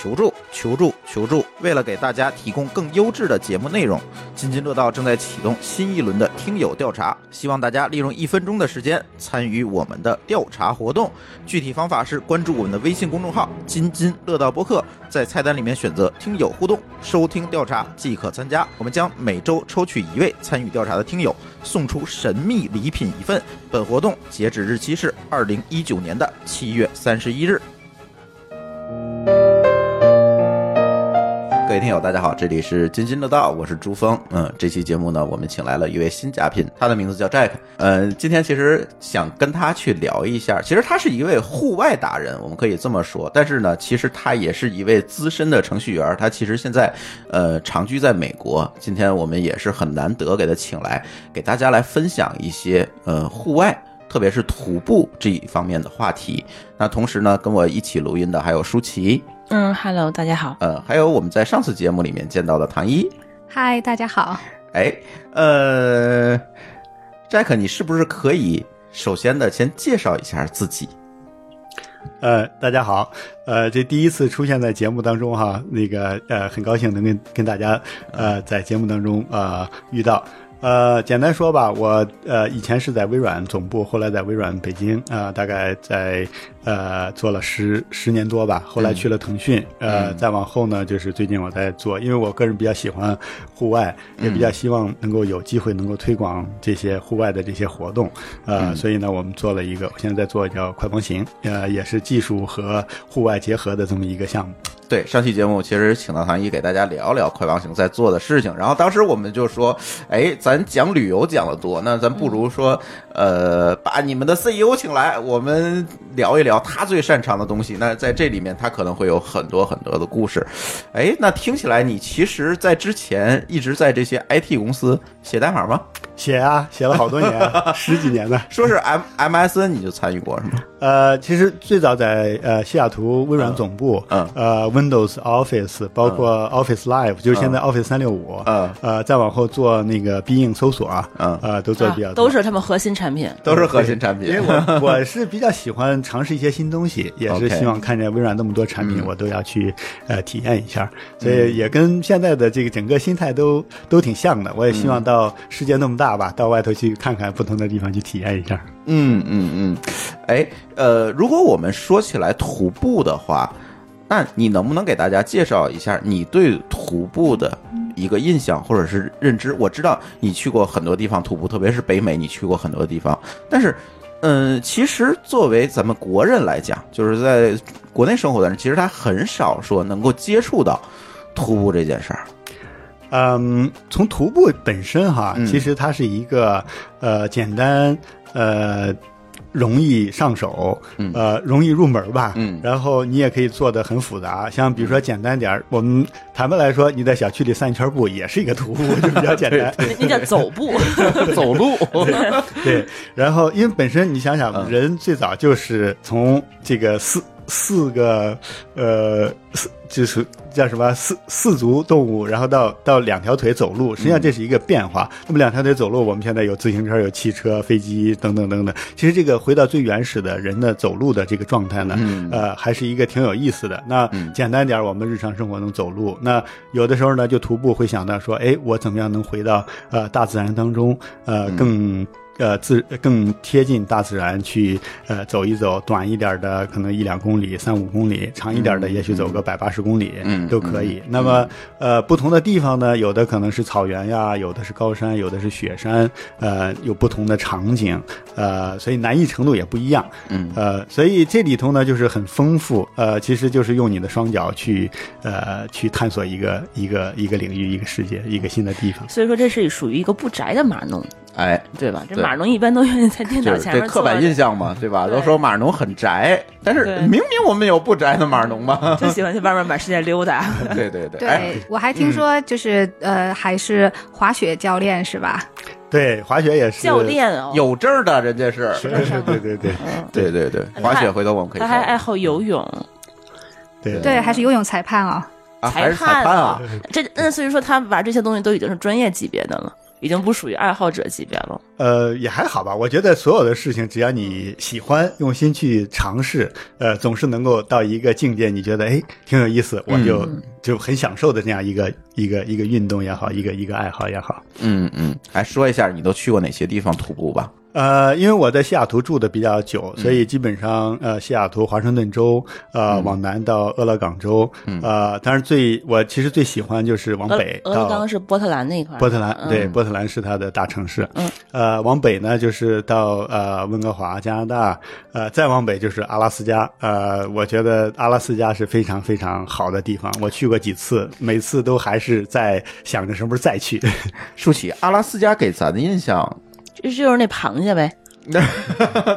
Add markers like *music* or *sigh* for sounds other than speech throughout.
求助、求助、求助！为了给大家提供更优质的节目内容，津津乐道正在启动新一轮的听友调查，希望大家利用一分钟的时间参与我们的调查活动。具体方法是关注我们的微信公众号“津津乐道播客”，在菜单里面选择“听友互动”，收听调查即可参加。我们将每周抽取一位参与调查的听友，送出神秘礼品一份。本活动截止日期是二零一九年的七月三十一日。各位听友，大家好，这里是津津乐道，我是朱峰。嗯，这期节目呢，我们请来了一位新嘉宾，他的名字叫 Jack。嗯，今天其实想跟他去聊一下，其实他是一位户外达人，我们可以这么说。但是呢，其实他也是一位资深的程序员，他其实现在呃长居在美国。今天我们也是很难得给他请来，给大家来分享一些呃户外。特别是徒步这一方面的话题，那同时呢，跟我一起录音的还有舒淇，嗯，Hello，大家好，呃，还有我们在上次节目里面见到的唐一，嗨，大家好，哎，呃，Jack，你是不是可以首先的先介绍一下自己？呃，大家好，呃，这第一次出现在节目当中哈，那个呃，很高兴能跟跟大家呃在节目当中啊遇到。呃，简单说吧，我呃以前是在微软总部，后来在微软北京啊，大概在呃做了十十年多吧，后来去了腾讯，呃，再往后呢，就是最近我在做，因为我个人比较喜欢户外，也比较希望能够有机会能够推广这些户外的这些活动，呃，所以呢，我们做了一个，我现在在做叫快风行，呃，也是技术和户外结合的这么一个项目。对，上期节目其实请到唐一给大家聊聊快王行在做的事情，然后当时我们就说，哎，咱讲旅游讲的多，那咱不如说，呃，把你们的 CEO 请来，我们聊一聊他最擅长的东西。那在这里面，他可能会有很多很多的故事。哎，那听起来你其实，在之前一直在这些 IT 公司写代码吗？写啊，写了好多年，十几年呢。*laughs* 说是 M MSN 你就参与过是吗？呃，其实最早在呃西雅图微软总部，嗯，呃 Windows Office，包括 Office Live，就是现在 Office 三六五，嗯，呃，再往后做那个必应搜索，嗯，呃，都做的比较多，都是他们核心产品，都是核心产品。因为我我是比较喜欢尝试一些新东西，也是希望看见微软那么多产品，我都要去呃体验一下，所以也跟现在的这个整个心态都都挺像的。我也希望到世界那么大吧，到外头去看看不同的地方，去体验一下。嗯嗯嗯，哎，呃，如果我们说起来徒步的话，那你能不能给大家介绍一下你对徒步的一个印象或者是认知？我知道你去过很多地方徒步，特别是北美，你去过很多地方。但是，嗯，其实作为咱们国人来讲，就是在国内生活的人，其实他很少说能够接触到徒步这件事儿。嗯，从徒步本身哈，嗯其实它是一个呃简单呃容易上手，嗯。呃容易入门吧，嗯。然后你也可以做的很复杂，像比如说简单点儿，我们坦白来说，你在小区里散一圈步也是一个徒步，*laughs* 就比较简单。那叫走步，*laughs* 走路，对，然后因为本身你想想，嗯。人最早就是从这个四四个呃四就是叫什么四四足动物，然后到到两条腿走路，实际上这是一个变化。那么两条腿走路，我们现在有自行车、有汽车、飞机等等等等。其实这个回到最原始的人的走路的这个状态呢，嗯呃，还是一个挺有意思的。那嗯简单点，我们日常生活中走路，那有的时候呢，就徒步会想到说，哎，我怎么样能回到呃大自然当中，呃，嗯更。呃，自更贴近大自然去呃走一走，短一点的可能一两公里、三五公里，长一点的也许走个百八十公里，嗯都可以。那么呃，不同的地方呢，有的可能是草原呀，有的是高山，有的是雪山，呃，有不同的场景，呃，所以难易程度也不一样。嗯呃，所以这里头呢就是很丰富，呃，其实就是用你的双脚去呃去探索一个一个一个领域、一个世界、一个新的地方。所以说这是属于一个不宅的码农，哎，对吧？这对码农一般都愿意在电脑前面这刻板印象嘛，对吧？对都说马龙很宅，但是明明我们有不宅的马龙嘛。就喜欢去外面满世界溜达。*laughs* 对对对，对、哎，我还听说就是、呃还是滑雪教练是吧？对，滑雪也是教，练哦，有证的人家是，对对对对对嗯对对对，滑雪回头我们可以他还爱好游泳，对对，还是游泳裁判啊、啊，还是裁判啊，这那所以说他玩这些东西都已经是专业级别的了，已经不属于爱好者级别了。呃，也还好吧。我觉得所有的事情，只要你喜欢，用心去尝试，呃，总是能够到一个境界，你觉得哎挺有意思，我就、就很享受的这样一个一个一个运动也好，一个一个爱好也好。嗯嗯，来说一下你都去过哪些地方徒步吧？呃，因为我在西雅图住的比较久，所以基本上呃，西雅图、华盛顿州，呃，往南到俄勒冈州，呃，当然最我其实最喜欢就是往俄北俄勒到冈是波特兰那块，波特兰，嗯对，波特兰是它的大城市。嗯，呃，往北呢就是到呃温哥华，加拿大，呃，再往北就是阿拉斯加。呃，我觉得阿拉斯加是非常非常好的地方，我去过几次，每次都还是在想着什么时候再去。舒淇，阿拉斯加给咱的印象，就就是那螃蟹呗，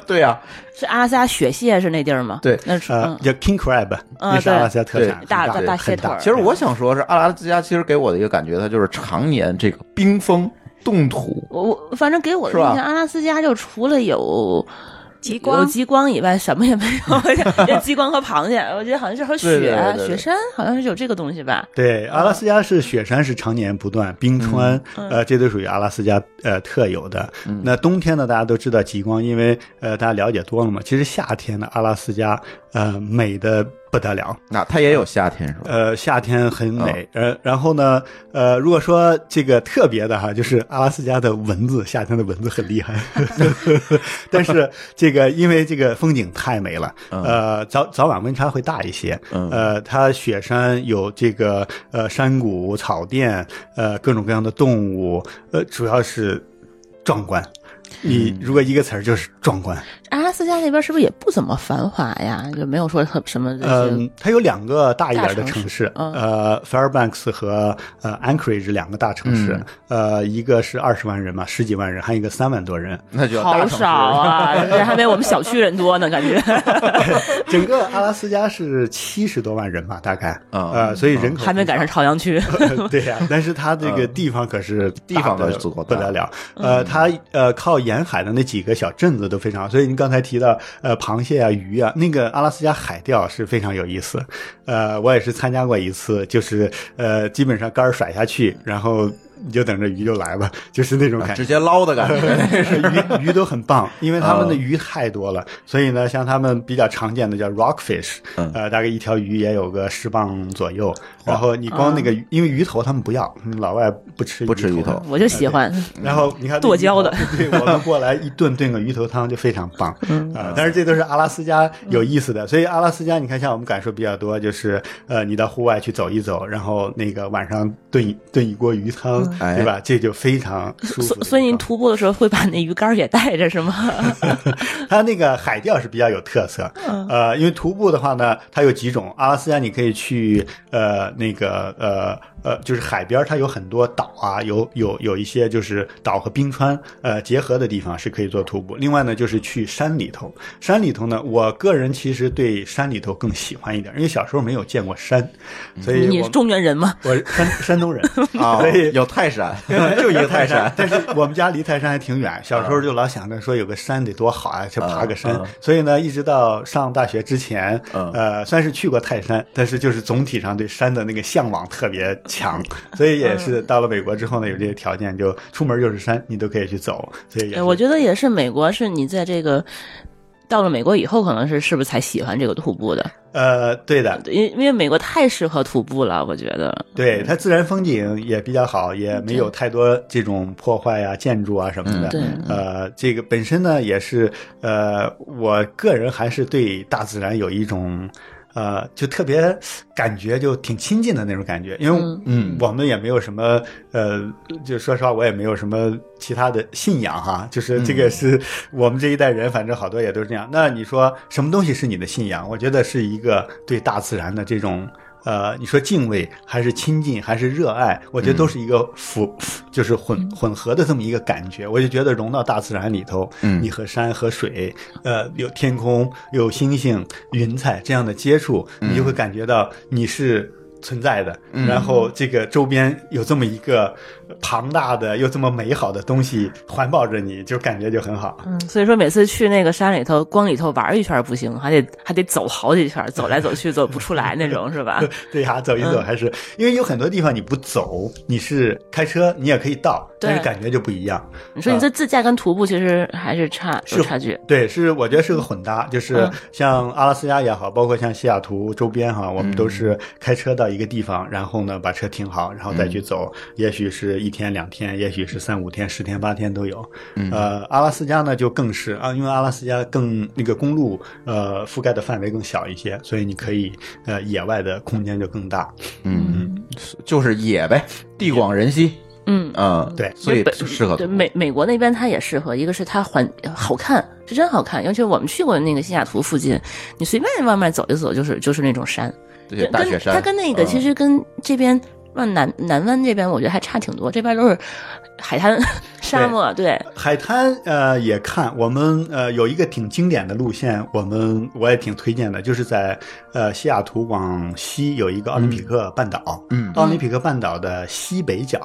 对呀、是阿拉斯加雪蟹是那地儿吗？对那是叫 King Crab，那是阿拉斯加特产，对大大大大蟹腿其实我想说是阿拉斯加，其实给我的一个感觉，它就是常年这个冰封冻土。我我反正给我的印象，阿拉斯加就除了有有极光极光以外，什么也没有。*laughs* 就极光和螃蟹，我觉得好像是和雪对对对对对雪山，好像是有这个东西吧。对，阿拉斯加是雪山是常年不断，冰川，嗯呃，这都属于阿拉斯加呃特有的。那冬天呢，大家都知道极光，因为呃大家了解多了嘛。其实夏天呢阿拉斯加呃美的不得了，那它也有夏天是吧？呃夏天很美，呃然后呢呃如果说这个特别的哈，就是阿拉斯加的蚊子，夏天的蚊子很厉害，*laughs* 但是这个因为这个风景太美了，呃早早晚温差会大一些，嗯。呃它雪山有这个呃山谷、草甸，呃各种各样的动物，呃主要是壮观。你如果一个词儿就是壮观，阿拉斯加那边是不是也不怎么繁华呀？就没有说特什么这些嗯，它有两个大一点的城市城市，嗯呃，Fairbanks 和呃 Anchorage 两个大城市，呃，一个是二十万人嘛，十几万人，还有一个三万多人。那就好少啊，这还没我们小区人多呢，感觉。*laughs* 整个阿拉斯加是七十多万人吧，大概，嗯呃，所以人口还没赶上朝阳区。*laughs* 对呀、但是它这个地方可是地方的可是足够大不得了。呃，它呃靠沿海的那几个小镇子都非常好，所以您刚才提到呃螃蟹啊、鱼啊，那个阿拉斯加海钓是非常有意思。呃，我也是参加过一次，就是呃基本上杆甩下去，然后你就等着鱼就来吧，*laughs* 就是那种感觉。直接捞的感觉。*laughs* 鱼鱼都很棒，因为他们的嗯鱼太多了，所以呢，像他们比较常见的叫 rockfish，嗯呃，大概一条鱼也有个十磅左右。然后你光那个鱼，因为鱼头他们不要，嗯老外不吃不吃鱼头嗯我就喜欢，然后你看剁椒的，对我们过来一顿炖个鱼头汤就非常棒。嗯啊，但是这都是阿拉斯加有意思的，所以阿拉斯加你看，像我们感受比较多，就是呃，你到户外去走一走，然后那个晚上炖炖一锅鱼汤，哎对吧？这就非常。所所以您徒步的时候会把那鱼竿给带着是吗？*laughs* 它那个海钓是比较有特色，呃，因为徒步的话呢，它有几种。阿拉斯加你可以去呃那个呃呃，就是海边它有很多岛啊，有有有一些就是岛和冰川呃结合的地方是可以做徒步。另外呢，就是去山里头，山里头呢，我个人其实对山里头更喜欢一点，因为小时候没有见过山，所以你是中原人吗？我是山山东人 *laughs* 啊所以，有泰山，*laughs* 就一个泰山。*laughs* 但是我们家离泰山还挺远，小时候就老想着说有个山得多好啊，去爬个山。所以呢，一直到上大学之前嗯，呃，算是去过泰山，但是就是总体上对山的那个向往特别强，*laughs* 所以也是到了美国之后呢，有这些条件，就出门就是山，你都可以去走。所以我觉得也是，美国是你在这个到了美国以后，可能是是不是才喜欢这个徒步的？呃，对的，因因为美国太适合徒步了，我觉得。对它自然风景也比较好，也没有太多这种破坏啊、建筑啊什么的。嗯对呃，这个本身呢也是呃，我个人还是对大自然有一种。呃，就特别感觉就挺亲近的那种感觉，因为嗯嗯我们也没有什么呃，就说实话，我也没有什么其他的信仰哈，就是这个是我们这一代人，反正好多也都是这样。那你说什么东西是你的信仰？我觉得是一个对大自然的这种。呃，你说敬畏还是亲近还是热爱，我觉得都是一个符，就是混混合的这么一个感觉。我就觉得融到大自然里头，嗯。你和山和水，呃，有天空，有星星、云彩这样的接触，你就会感觉到你是存在的，嗯然后这个周边有这么一个庞大的又这么美好的东西环抱着你，就感觉就很好。嗯，所以说每次去那个山里头，光里头玩一圈不行，还得还得走好几圈，走来走去走不出来那种，是吧？*laughs* 对呀，走一走嗯还是、因为有很多地方你不走，你是开车你也可以到，对但是感觉就不一样。你说你这自驾跟徒步其实还是差有是差距。对，是我觉得是个混搭，就是嗯像阿拉斯加也好，包括像西雅图周边哈，我们都是开车到一个地方，然后呢把车停好，然后再去走，也许是一天两天，也许是三五天、十天八天都有。呃，阿拉斯加呢就更是啊，因为阿拉斯加更那个公路呃覆盖的范围更小一些，所以你可以呃野外的空间就更大。嗯，就是野呗，地广人稀，嗯，嗯，对。所以北适合对美美国那边它也适合，一个是它环好看，是真好看，尤其我们去过那个西雅图附近，你随便外面走一走就是就是那种山，这些大雪山，跟它跟那个嗯其实跟这边往南南湾这边我觉得还差挺多，这边都是海滩沙漠，对，海滩呃也看，我们呃有一个挺经典的路线，我们我也挺推荐的，就是在呃西雅图往西有一个奥林匹克半岛，嗯奥林匹克半岛的西北角。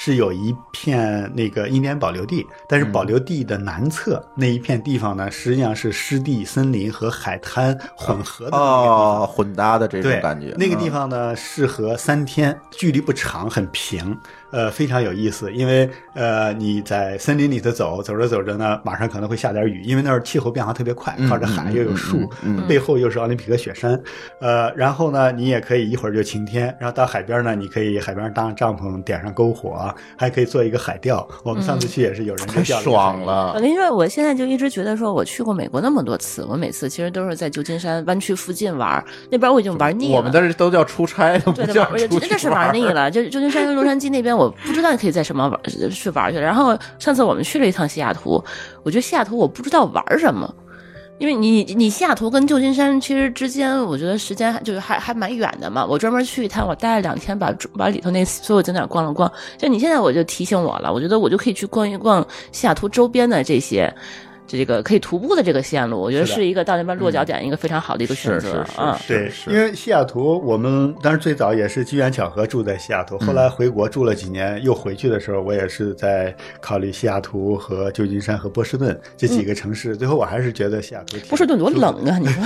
是有一片那个印第安保留地，但是保留地的南侧、那一片地方呢，实际上是湿地、森林和海滩混合的哦，混搭的这种，感觉，那个地嗯。方呢，适合三天，距离不长，很平，呃，非常有意思。因为呃，你在森林里头走，走着走着呢，马上可能会下点雨，因为那儿气候变化特别快，嗯靠着海嗯又有树，嗯嗯背后又是奥林匹克雪山，呃，然后呢，你也可以一会儿就晴天，然后到海边呢，你可以海边搭上帐篷，点上篝火，还可以做一个海钓。我们上次去也是有人就太 *laughs* 爽了我，跟你说，我现在就一直觉得说，我去过美国那么多次，我每次其实都是在旧金山湾区附近玩，那边我已经玩腻了。我们在这都叫出差，都不对，叫玩，出去真的是玩腻了。就旧金山跟洛杉矶那边，我不知道你可以在什么玩去玩去。然后上次我们去了一趟西雅图，我觉得西雅图我不知道玩什么。因为你你西雅图跟旧金山其实之间，我觉得时间就是还还蛮远的嘛。我专门去一趟，我待了两天，把把里头那所有景点逛了逛。就你现在我就提醒我了，我觉得我就可以去逛一逛西雅图周边的这些这个可以徒步的这个线路，我觉得是一个到那边落脚点一个非常好的一个选择是是啊。对，是。因为西雅图，我们当时最早也是机缘巧合住在西雅图，后来回国住了几年，又回去的时候，我也是在考虑西雅图和旧金山和波士顿这几个城市，最后我还是觉得西雅图波士顿多冷啊！你说，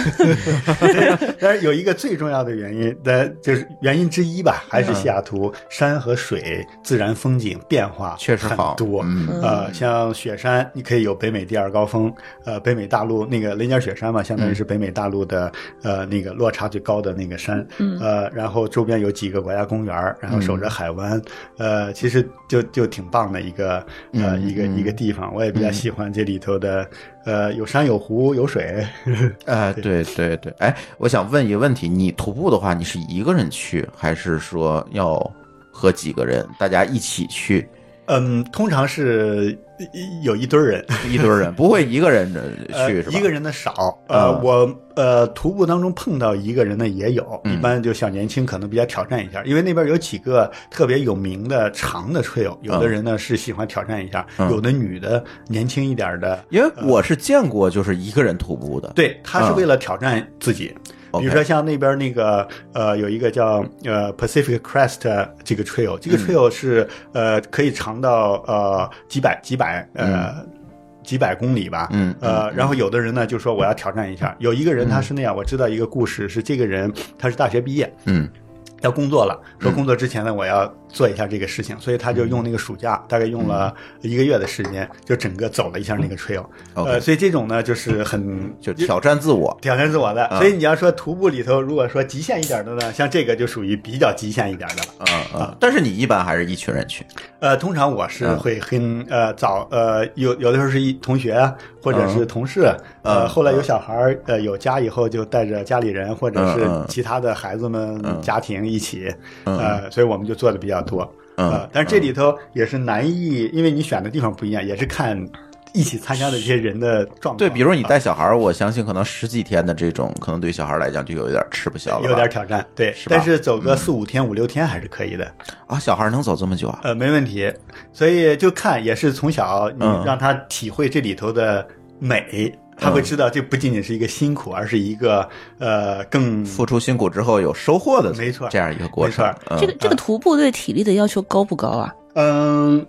*laughs* 但是有一个最重要的原因，那，就是原因之一吧，还是西雅图山和水自然风景变化确实好。很多。嗯。呃，像雪山，你可以有北美第二高峰，呃，北美大陆那个雷尼尔雪山嘛，相当于是北美大陆的呃那个落差最高的那个山。嗯呃，然后周边有几个国家公园，然后守着海湾，呃，其实就就挺棒的一个呃一个一个地方，我也比较喜欢这里头的呃有山有湖有水。*laughs* 哎，对对对，哎，我想问一个问题，你徒步的话，你是一个人去，还是说要和几个人大家一起去？嗯，通常是一有一堆人，一堆人，不会一个人的 *laughs* 去是吧？一个人的少。呃，嗯我呃徒步当中碰到一个人的也有，嗯一般就小年轻可能比较挑战一下，因为那边有几个特别有名的长的 trail，有的人呢是喜欢挑战一下，嗯有的女的年轻一点的，因为我是见过就是一个人徒步的，对，他是嗯为了挑战自己。比如说像那边那个呃有一个叫呃 Pacific Crest 这个 trail，这个嗯。trail 是、呃可以长到呃几百几百呃。几百公里吧，嗯呃，嗯然后有的人呢就说我要挑战一下，有一个人他是那样，我知道一个故事，是这个人他是大学毕业，嗯。要工作了，说嗯。工作之前呢，我要做一下这个事情，所以他就用那个暑假，大概用了一个月的时间，就整个走了一下那个 trail，OK 呃，所以这种呢就是很 *laughs* 就挑战自我。挑战自我的。啊所以你要说徒步里头，如果说极限一点的呢，像这个就属于比较极限一点的了。嗯嗯，但是你一般还是一群人去，*laughs* 呃，通常我是嗯会跟呃早呃有有的时候是一同学啊，或者是同事，呃，嗯后来有小孩儿呃有家以后就带着家里人或者是其他的孩子们嗯家庭一起，嗯呃，所以我们就做的比较多。嗯呃，但是这里头也是难易，因为你选的地方不一样，也是看一起参加的这些人的状况。对，比如你啊带小孩儿，我相信可能十几天的这种，可能对小孩来讲就有一点吃不消了，有点挑战，对，但是走个四五天、五六天还是可以的。啊，小孩能走这么久啊？呃，没问题。所以就看也是从小你嗯让他体会这里头的美，他会知道这不仅仅是一个辛苦，而是一个呃更付出辛苦之后有收获的，没错这样一个过程没错。嗯这个这个徒步对体力的要求高不高啊？嗯，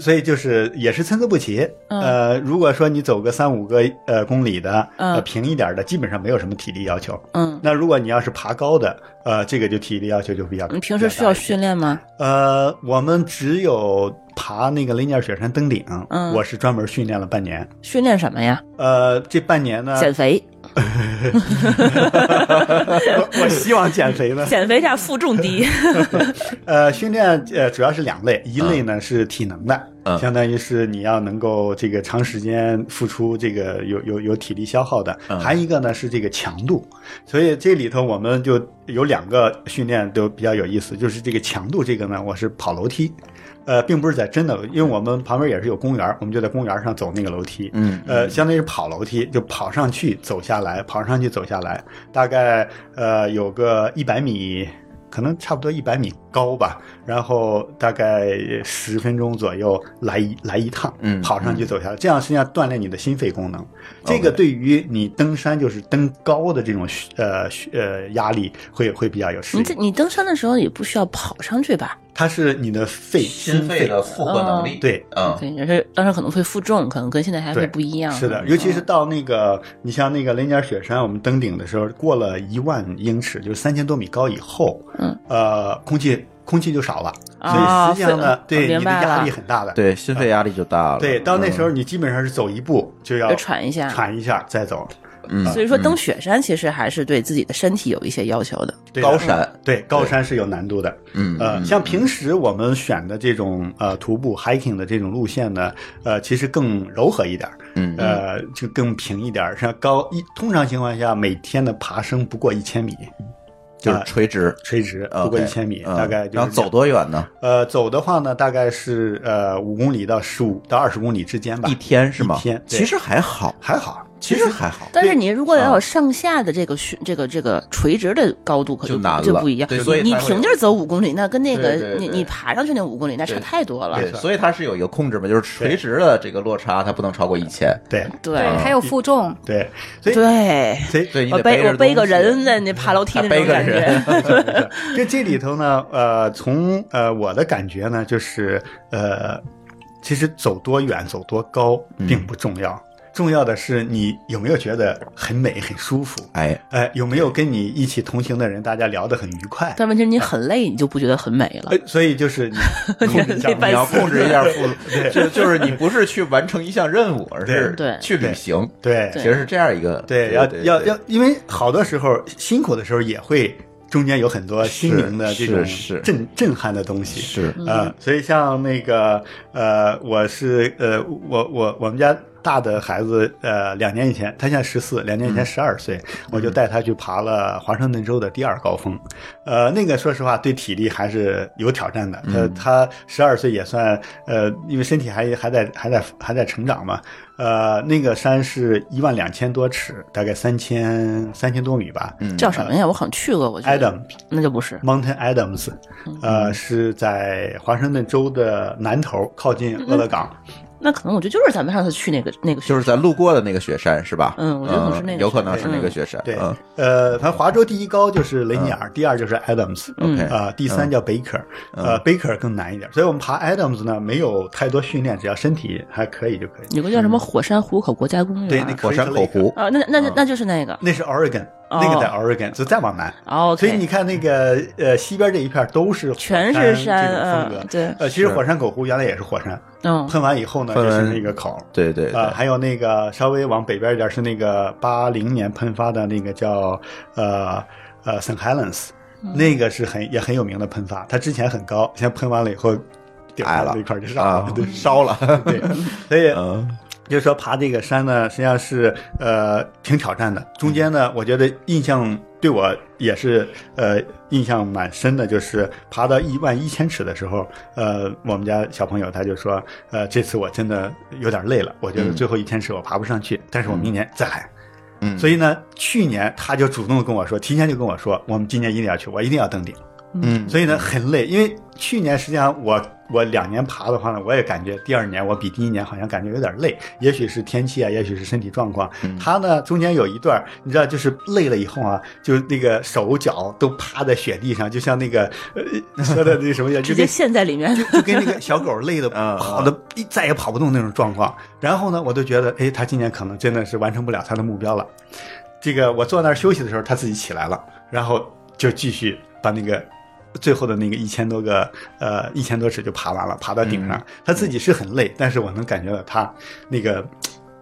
所以就是也是参差不齐。嗯呃，如果说你走个三五个呃公里的，嗯呃平一点的，基本上没有什么体力要求。嗯，那如果你要是爬高的，呃，这个就体力要求就比较。你平时需要训练吗？呃，我们只有爬那个雷尼尔雪山登顶，嗯我是专门训练了半年。训练什么呀？呃，这半年呢，减肥，*laughs* *laughs* 我我希望减肥呢。减肥下负重低。*laughs* 呃，训练呃主要是两类，一类呢是体能的，嗯相当于是你要能够这个长时间付出这个有有有体力消耗的，嗯还一个呢是这个强度，所以这里头我们就有两个训练都比较有意思，就是这个强度这个呢，我是跑楼梯。呃，并不是在真的，因为我们旁边也是有公园，我们就在公园上走那个楼梯。嗯呃，相当于是跑楼梯，就跑上去走下来，跑上去走下来，大概呃有个一百米，可能差不多一百米高吧，然后大概十分钟左右来一来一趟，嗯跑上去走下来，这样实际上锻炼你的心肺功能。这个对于你登山就是登高的这种呃呃压力会会比较有适应你这。你登山的时候也不需要跑上去吧？它是你的肺心肺的负荷能力，对嗯，对，也是当时可能会负重，可能跟现在还会不一样。是的，嗯尤其是到那个，你像那个雷尼尔雪山，我们登顶的时候，过了一万英尺，就是三千多米高以后，嗯，呃，空气空气就少了，啊所以实际上呢，是对你的压力很大的。对，心肺压力就大了。对，到那时候，你基本上是走一步就要要喘一下。喘一下再走。嗯，所以说登雪山其实还是对自己的身体有一些要求的。对高山，对高山是有难度的。嗯，呃，嗯像平时我们选的这种呃徒步 hiking 的这种路线呢，呃，其实更柔和一点儿，嗯呃，就更平一点儿。像高一通常情况下，每天的爬升不过一千米，就是垂直，垂直不过一千米，嗯大概就是然后走多远呢？呃，走的话呢，大概是呃五公里到十五到二十公里之间吧。一天是吗？一天其实还好，还好，其实还好，但是你如果要啊有上下的这个训这个这个垂直的高度，可不就难了就不一样。对所以你平地儿走五公里，那跟那个对对对。你你爬上去那五公里那差太多了。对，所以它是有一个控制嘛，就是垂直的这个落差它不能超过一千。对。对。对，还有负重，对，所以对，所以我背我背个人在那爬楼梯那还 *laughs* 背个种感觉。人，就这里头呢，呃，从呃我的感觉呢，就是呃，其实走多远、走多高并不重要，重要的是你有没有觉得很美、很舒服，哎，哎、有没有跟你一起同行的人，大家聊得很愉快。但问题是你很累，你就不觉得很美了。哎。，所以就是你控制一下你要控制一下负，*laughs* 就就是你不是去完成一项任务，而是对。去旅行，对。其实是这样一个对，要要要，因为好多时候辛苦的时候也会中间有很多心灵的这种震震撼的东西。是。呃，所以像那个呃，我是呃，我我我们家大的孩子呃，两年以前他现在十四，两年以前十二岁，我就带他去爬了华盛顿州的第二高峰。呃，那个说实话对体力还是有挑战的。他他十二岁也算呃，因为身体还还在还在还在成长嘛。呃，那个山是一万两千多尺，大概三千三千多米吧。嗯叫什么呀？我好像去过，我觉得，Adam 那就不是。Mountain Adams，呃，是在华盛顿州的南头，靠近俄勒冈。那可能我觉得就是咱们上次去那个那个雪就是咱路过的那个雪山是吧？嗯我觉得可能是那个有可能是那个雪山，对嗯，呃，反正华州第一高就是雷尼尔，第二就是 Adams，嗯 OK 啊，第三叫 Baker，呃，Baker 更难一点，所以我们爬 Adams 呢，没有太多训练，只要身体还可以就可以。有个叫什么火山湖口国家公园。对，那火山口湖，啊，那那那那就是那个。那是 Oregon，哦那个在 Oregon，就再往南。哦，所以你看那个呃西边这一片都是全是山这种风格嗯。对呃，其实火山口湖原来也是火山，嗯，喷完以后呢就是那个口。对对啊、对，还有那个稍微往北边一点是那个八零年喷发的那个叫呃呃 St. Helens，、那嗯个是很也很有名的喷发，它之前很高，现在喷完了以后顶矮了一块儿就上啊了，对，烧了，对，所以嗯就是说爬这个山呢，实际上是呃挺挑战的。中间呢，我觉得印象对我也是呃印象蛮深的，就是爬到一万一千尺的时候，呃，我们家小朋友他就说，呃，这次我真的有点累了，我觉得最后一千尺我爬不上去，但是我明年再来。嗯，所以呢，去年他就主动跟我说，提前就跟我说，我们今年一定要去，我一定要登顶。嗯，所以呢，很累，因为去年实际上我我两年爬的话呢，我也感觉第二年我比第一年好像感觉有点累，也许是天气啊，也许是身体状况。他呢中间有一段，你知道，就是累了以后啊，就那个手脚都趴在雪地上，就像那个呃 *laughs* 说的那什么呀，就直接跟陷在里面。就跟那个 *laughs* 小狗累的嗯跑的再也跑不动那种状况。然后呢，我都觉得，哎，他今年可能真的是完成不了他的目标了。这个我坐那儿休息的时候，他自己起来了，然后就继续把那个最后的那个一千多个呃一千多尺就爬完了，爬到顶上。他自己是很累，但是我能感觉到他那个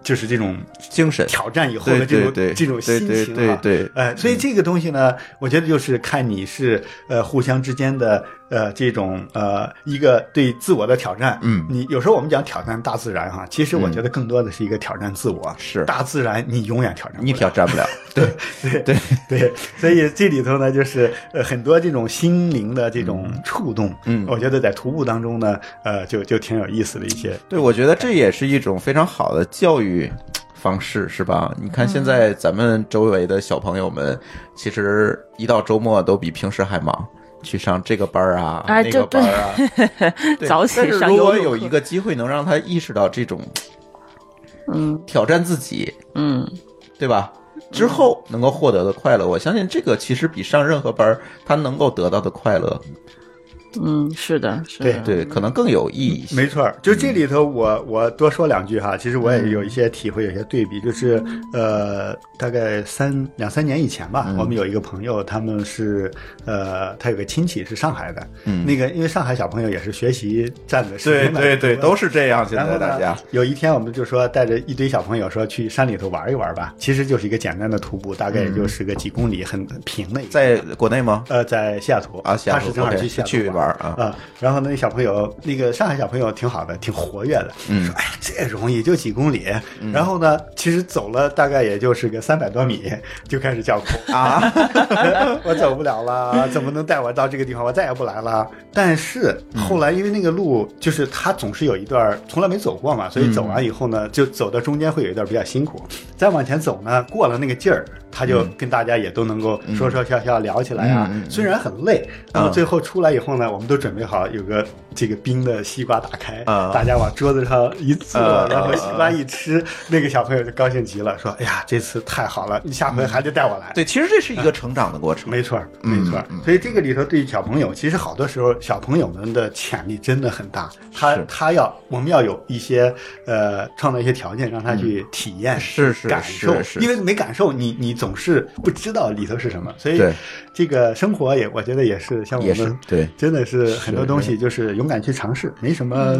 就是这种精神挑战以后的这种对对对这种心情啊，对对对哎，所以这个东西呢，我觉得就是看你是呃互相之间的呃这种呃一个对自我的挑战，嗯。你有时候我们讲挑战大自然哈，其实我觉得更多的是一个挑战自我，是。大自然你永远挑战不了。你挑战不了。*laughs* 对 *laughs* 对对。对，所以这里头呢，就是呃很多这种心灵的这种触动，嗯。我觉得在徒步当中呢，呃，就就挺有意思的一些，对，我觉得这也是一种非常好的教育方式，是吧？你看现在咱们周围的小朋友们，其实一到周末都比平时还忙。去上这个班儿啊，那个班儿啊，*laughs* 对早起但是如果有一个机会能让他意识到这种嗯。挑战自己，嗯，对吧？之后能够获得的快乐，我相信这个其实比上任何班儿他能够得到的快乐，嗯，是的，是的，对，可能更有意义。没错儿，就这里头我我多说两句哈，其实我也有一些体会，有些对比，就是呃，大概三两三年以前吧，我们有一个朋友，他们是呃，他有个亲戚是上海的，嗯那个因为上海小朋友也是学习占的时对间蛮对对，都是这样。现在大家，有一天我们就说带着一堆小朋友说去山里头玩一玩吧，其实就是一个简单的徒步，大概也就是个几公里，很很平的一个。在国内吗？呃，在西雅图啊西雅图他是正好去西雅图去玩啊啊。然后呢，那小朋友，那个上海小朋友挺好的，挺活跃的。嗯说哎呀，这容易，就几公里。然后呢，其实走了大概也就是个三百多米，就开始叫苦啊，*laughs* 我走不了了，怎么能带我到这个地方？我再也不来了。但是后来因为那个路，就是他总是有一段从来没走过嘛，所以走完以后呢，就走到中间会有一段比较辛苦。再往前走呢，过了那个劲儿，他就跟大家也都能够说说笑笑聊起来啊。虽然很累，那么啊最后出来以后呢，我们都准备好有个这个冰的西瓜打开，啊大家往桌子上一坐，啊 *laughs* 然后西瓜一吃，那个小朋友就高兴极了，说：“哎呀，这次太好了，你下回还得带我来。”对，其实这是一个成长的过程。没错没错儿。所以这个里头对于小朋友，其实好多时候小朋友们的潜力真的很大。他他要我们要有一些呃创造一些条件，让他去体验、是是感受是，是因为没感受，你你总是不知道里头是什么。所以对这个生活也我觉得也是像我们对真的是很多东西就是勇敢去尝试，没什么，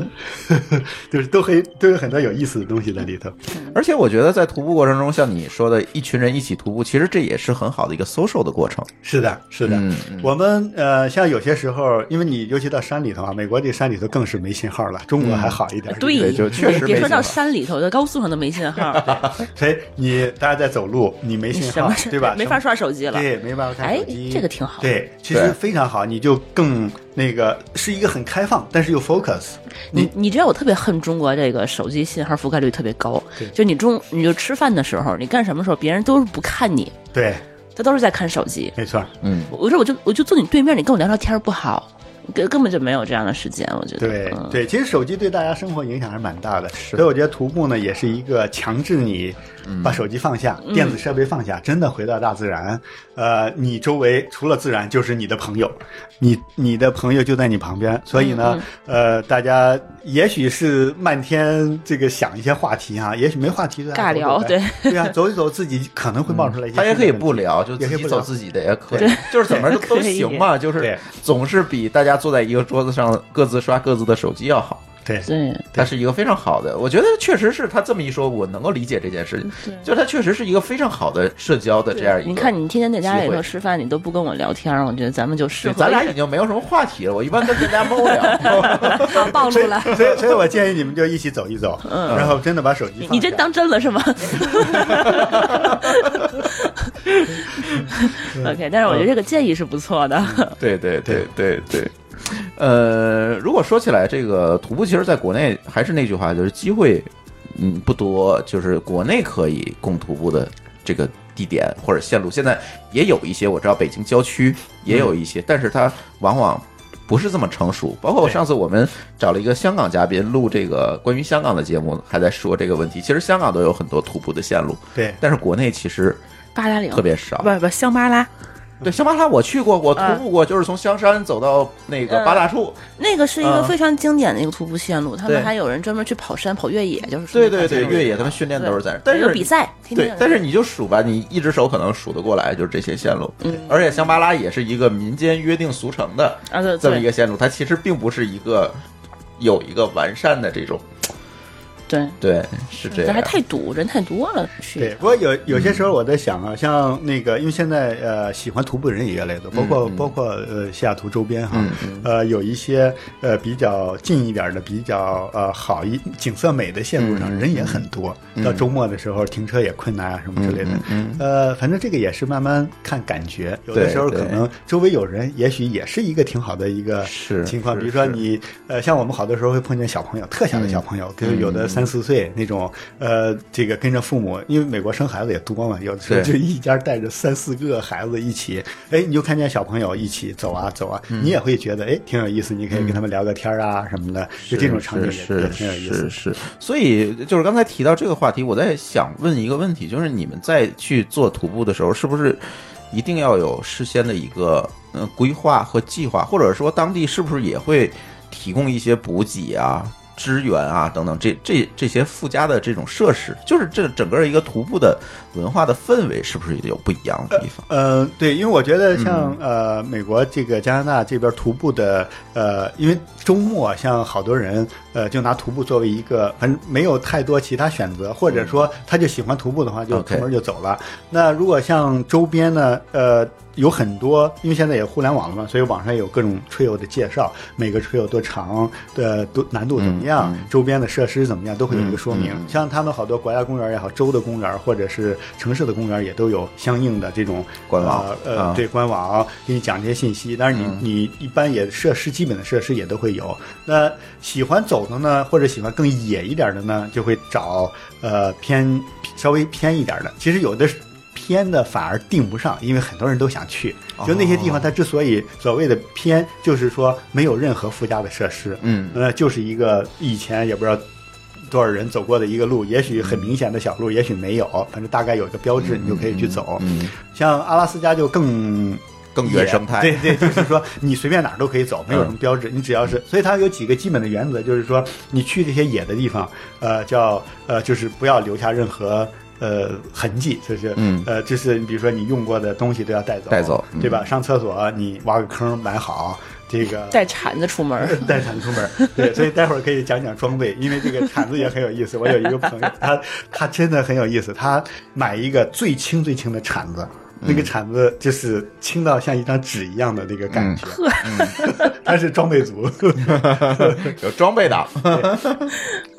*laughs* 就是都很都有很多有意思的东西在里头。而且我觉得在徒步过程中，像你说的，一群人一起徒步，其实这也是很好的一个 social 的过程。是的，是的。我们呃，像有些时候，因为你尤其到山里头啊，美国这山里头更是没信号了，中国还好一点。对，对就确实别说到山里头在高速上都没信号，*laughs* 所以你大家在走路，你没信号什么，对吧？没法刷手机了。对，没办法看哎手机。，这个挺好。对，其实非常好，你就更那个是一个很开放，但是又 focus。你你知道我特别恨中国这个手机信号覆盖率特别高，就你中你就吃饭的时候，你干什么时候，别人都是不看你，对，他都是在看手机。没错。嗯，我说我就我就坐你对面，你跟我聊聊天不好，根根本就没有这样的时间，我觉得。对嗯。对，其实手机对大家生活影响还是蛮大的，所以我觉得徒步呢也是一个强制你把手机放下，电子设备放下，真的回到大自然。呃，你周围除了自然就是你的朋友，你你的朋友就在你旁边，所以呢，呃，大家也许是漫天这个想一些话题啊、也许没话题就尬聊对。对啊，走一走自己可能会冒出来一些他也可以不聊，就自也可以不聊己走自己的也可以，就是怎么都 *laughs* 行嘛，就是对。总是比大家坐在一个桌子上各自刷各自的手机要好。对对它是一个非常好的，我觉得确实是他这么一说，我能够理解这件事情，对。就是它确实是一个非常好的社交的这样一个。你看，你天天在家里头吃饭，你都不跟我聊天，我觉得咱们就适，合。咱俩已经没有什么话题了。我一般跟大家猫聊，好暴露了。*laughs* *laughs* 所以，所以我建议你们就一起走一走，然后真的把手机放。你你真当真了是吗？*laughs* OK，但是我觉得这个建议是不错的。对对对对对。*laughs* 呃，如果说起来，这个徒步其实在国内还是那句话，就是机会嗯不多，就是国内可以供徒步的这个地点或者线路，现在也有一些，我知道北京郊区也有一些，但是它往往不是这么成熟。包括我上次我们找了一个香港嘉宾录这个关于香港的节目，还在说这个问题。其实香港都有很多徒步的线路，对，但是国内其实八达岭特别少。不不香巴拉对，香巴拉我去过，我徒步过，就是从香山走到那个嗯。八大处。那个是一个嗯。非常经典的一个徒步线路，他们还有人专门去跑山、跑越野，就是对对对，越野他们训练都是在但是有比赛，对但是你就数吧，你一只手可能数得过来，就是这些线路。嗯。而且香巴拉也是一个民间约定俗成的这么一个线路，它其实并不是一个有一个完善的这种，对，对，是这样。这还太堵，人太多了，去对，不过有有些时候我在想啊，像那个，因为现在呃喜欢徒步的人也越来越多，包括、嗯包括呃西雅图周边哈，呃有一些呃比较近一点的、比较呃好一景色美的线路上、嗯人也很多，嗯。到周末的时候停车也困难啊什么之类的。嗯嗯呃，反正这个也是慢慢看感觉，有的时候可能周围有人，也许也是一个挺好的一个情况。比如说你呃，像我们好多时候会碰见小朋友，特小的小朋友，就是有的嗯三四岁那种，呃，这个跟着父母，因为美国生孩子也多嘛，有的时候就一家带着三四个孩子一起，哎，你就看见小朋友一起走啊走啊，嗯你也会觉得哎挺有意思，你可以跟他们聊个天啊什么的，就这种场景也是也挺有意思是。是，所以就是刚才提到这个话题，我在想问一个问题，就是你们在去做徒步的时候，是不是一定要有事先的一个呃规划和计划，或者说当地是不是也会提供一些补给啊？支援啊，等等，这这这些附加的这种设施，就是这整个一个徒步的文化的氛围，是不是也有不一样的地方？呃，对，因为我觉得像、嗯呃美国这个加拿大这边徒步的呃，因为周末像好多人呃就拿徒步作为一个，反正没有太多其他选择，或者说他就喜欢徒步的话，就出门就走了。那如果像周边呢，呃。有很多，因为现在也互联网了嘛，所以网上有各种 trail 的介绍，每个 trail 多长的多难度怎么样，嗯嗯周边的设施怎么样，都会有一个说明。像他们好多国家公园也好，州的公园或者是城市的公园，也都有相应的这种官网呃，对官网给你讲这些信息。但是你、嗯你一般也设施基本的设施也都会有。那喜欢走的呢，或者喜欢更野一点的呢，就会找呃偏稍微偏一点的。其实有的是偏的反而定不上，因为很多人都想去。就那些地方，它之所以所谓的偏，就是说没有任何附加的设施，嗯呃，就是一个以前也不知道多少人走过的一个路，也许很明显的小路，也许没有，反正大概有一个标志，你就可以去走。嗯，像阿拉斯加就更更原生态，对对，*laughs* 就是说你随便哪儿都可以走，没有什么标志，你只要是，所以它有几个基本的原则，就是说你去这些野的地方，呃，叫呃，就是不要留下任何。呃，痕迹就是，嗯呃，就是你比如说你用过的东西都要带走，带走嗯对吧？上厕所你挖个坑埋好，这个 *laughs* 带铲子出门，*laughs* 带铲子出门，对，所以待会儿可以讲讲装备，因为这个铲子也很有意思。我有一个朋友，他他真的很有意思，他买一个最轻最轻的铲子，那个铲子就是轻到像一张纸一样的那个感觉，他 *laughs* 是装备族，*laughs* 有装备的，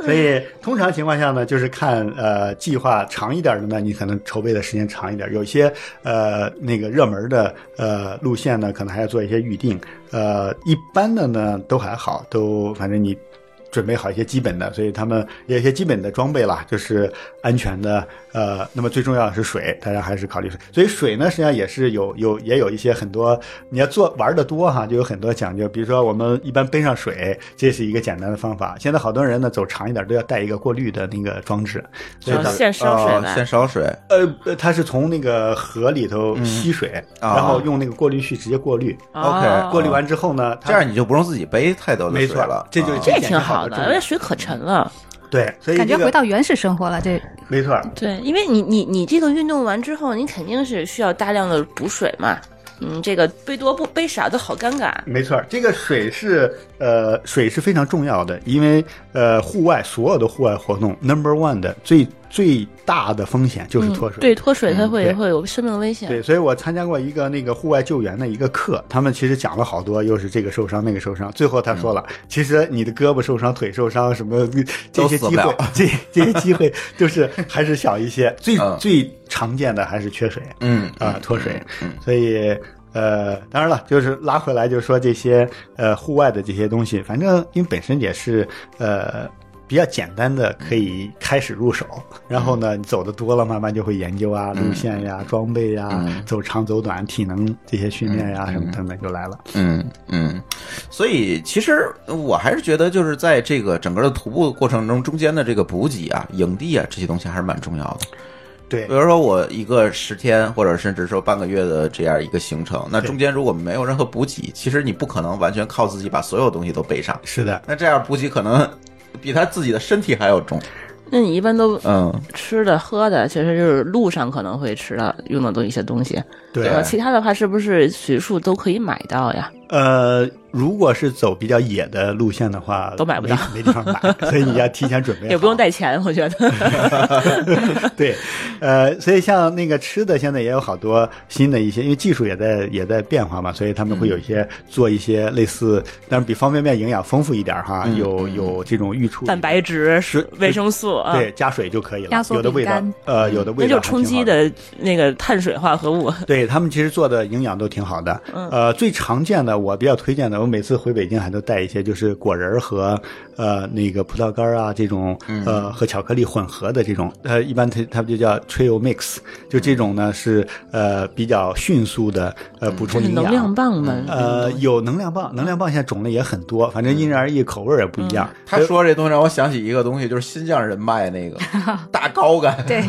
所以通常情况下呢，就是看呃计划长一点的呢，你可能筹备的时间长一点，有些呃那个热门的呃路线呢，可能还要做一些预定，呃一般的呢都还好，都反正你。准备好一些基本的，所以他们有一些基本的装备啦，就是安全的。呃，那么最重要的是水，大家还是考虑水。所以水呢，实际上也是有有也有一些很多，你要做玩的多哈，就有很多讲究。比如说我们一般背上水，这是一个简单的方法。现在好多人呢走长一点都要带一个过滤的那个装置，所以它哦现烧水哦现烧水，呃呃它是从那个河里头吸水，啊然后用那个过滤器直接过滤。OK 过滤完之后呢，这样你就不用自己背太多的没错水了，这就这挺好的，因为为水可沉了。对，所以感觉回到原始生活了。这没错，对，因为你你你这个运动完之后，你肯定是需要大量的补水嘛。嗯，这个背多不背少都好尴尬。没错，这个水是呃，水是非常重要的，因为呃，户外所有的户外活动，number one 的最最大的风险就是脱水。嗯对，脱水它会、对会有生命危险。对，所以我参加过一个那个户外救援的一个课，他们其实讲了好多，又是这个受伤那个受伤。最后他说了，其实你的胳膊受伤、腿受伤什么这些机会这这些机会就是还是小一些。最、嗯最常见的还是缺水。嗯啊、脱水，所以呃，当然了，就是拉回来，就是说这些呃户外的这些东西，反正因为本身也是呃比较简单的可以开始入手，然后呢，你走的多了，慢慢就会研究啊，路线呀、装备呀、嗯。走长走短、体能这些训练呀，什么等等就来了。嗯。嗯，所以其实我还是觉得，就是在这个整个的徒步过程中，中间的这个补给啊、营地啊这些东西还是蛮重要的。对。比如说我一个十天或者甚至说半个月的这样一个行程，那中间如果没有任何补给，其实你不可能完全靠自己把所有东西都背上。是的，那这样补给可能比他自己的身体还要重。那你一般都嗯，吃的喝的，其实就是路上可能会吃到用到的一些东西，对然后其他的话是不是随处都可以买到呀？呃，如果是走比较野的路线的话，都买不到没，没地方买，所以你要提前准备。*laughs* 也不用带钱，我觉得。*laughs* 对，呃，所以像那个吃的，现在也有好多新的一些，因为技术也在也在变化嘛，所以他们会有一些做一些类似，但是比方便面营养丰富一点哈，嗯有有这种预处蛋白质、是维生素啊，对，加水就可以了有的味道，呃，有的味道那就充饥还挺好的。的那个碳水化合物。对他们其实做的营养都挺好的，嗯呃，最常见的我比较推荐的，我每次回北京还都带一些，就是果仁儿和呃那个葡萄干儿啊这种嗯呃和巧克力混合的这种，呃一般它它们就叫 trail mix，就这种呢是呃比较迅速的呃补充营养。能量棒的，呃，有能量棒，能量棒现在种类也很多，反正因人而异，口味儿也不一样。他说这东西让我想起一个东西，就是新疆人卖那个 *laughs* 大高杆。对，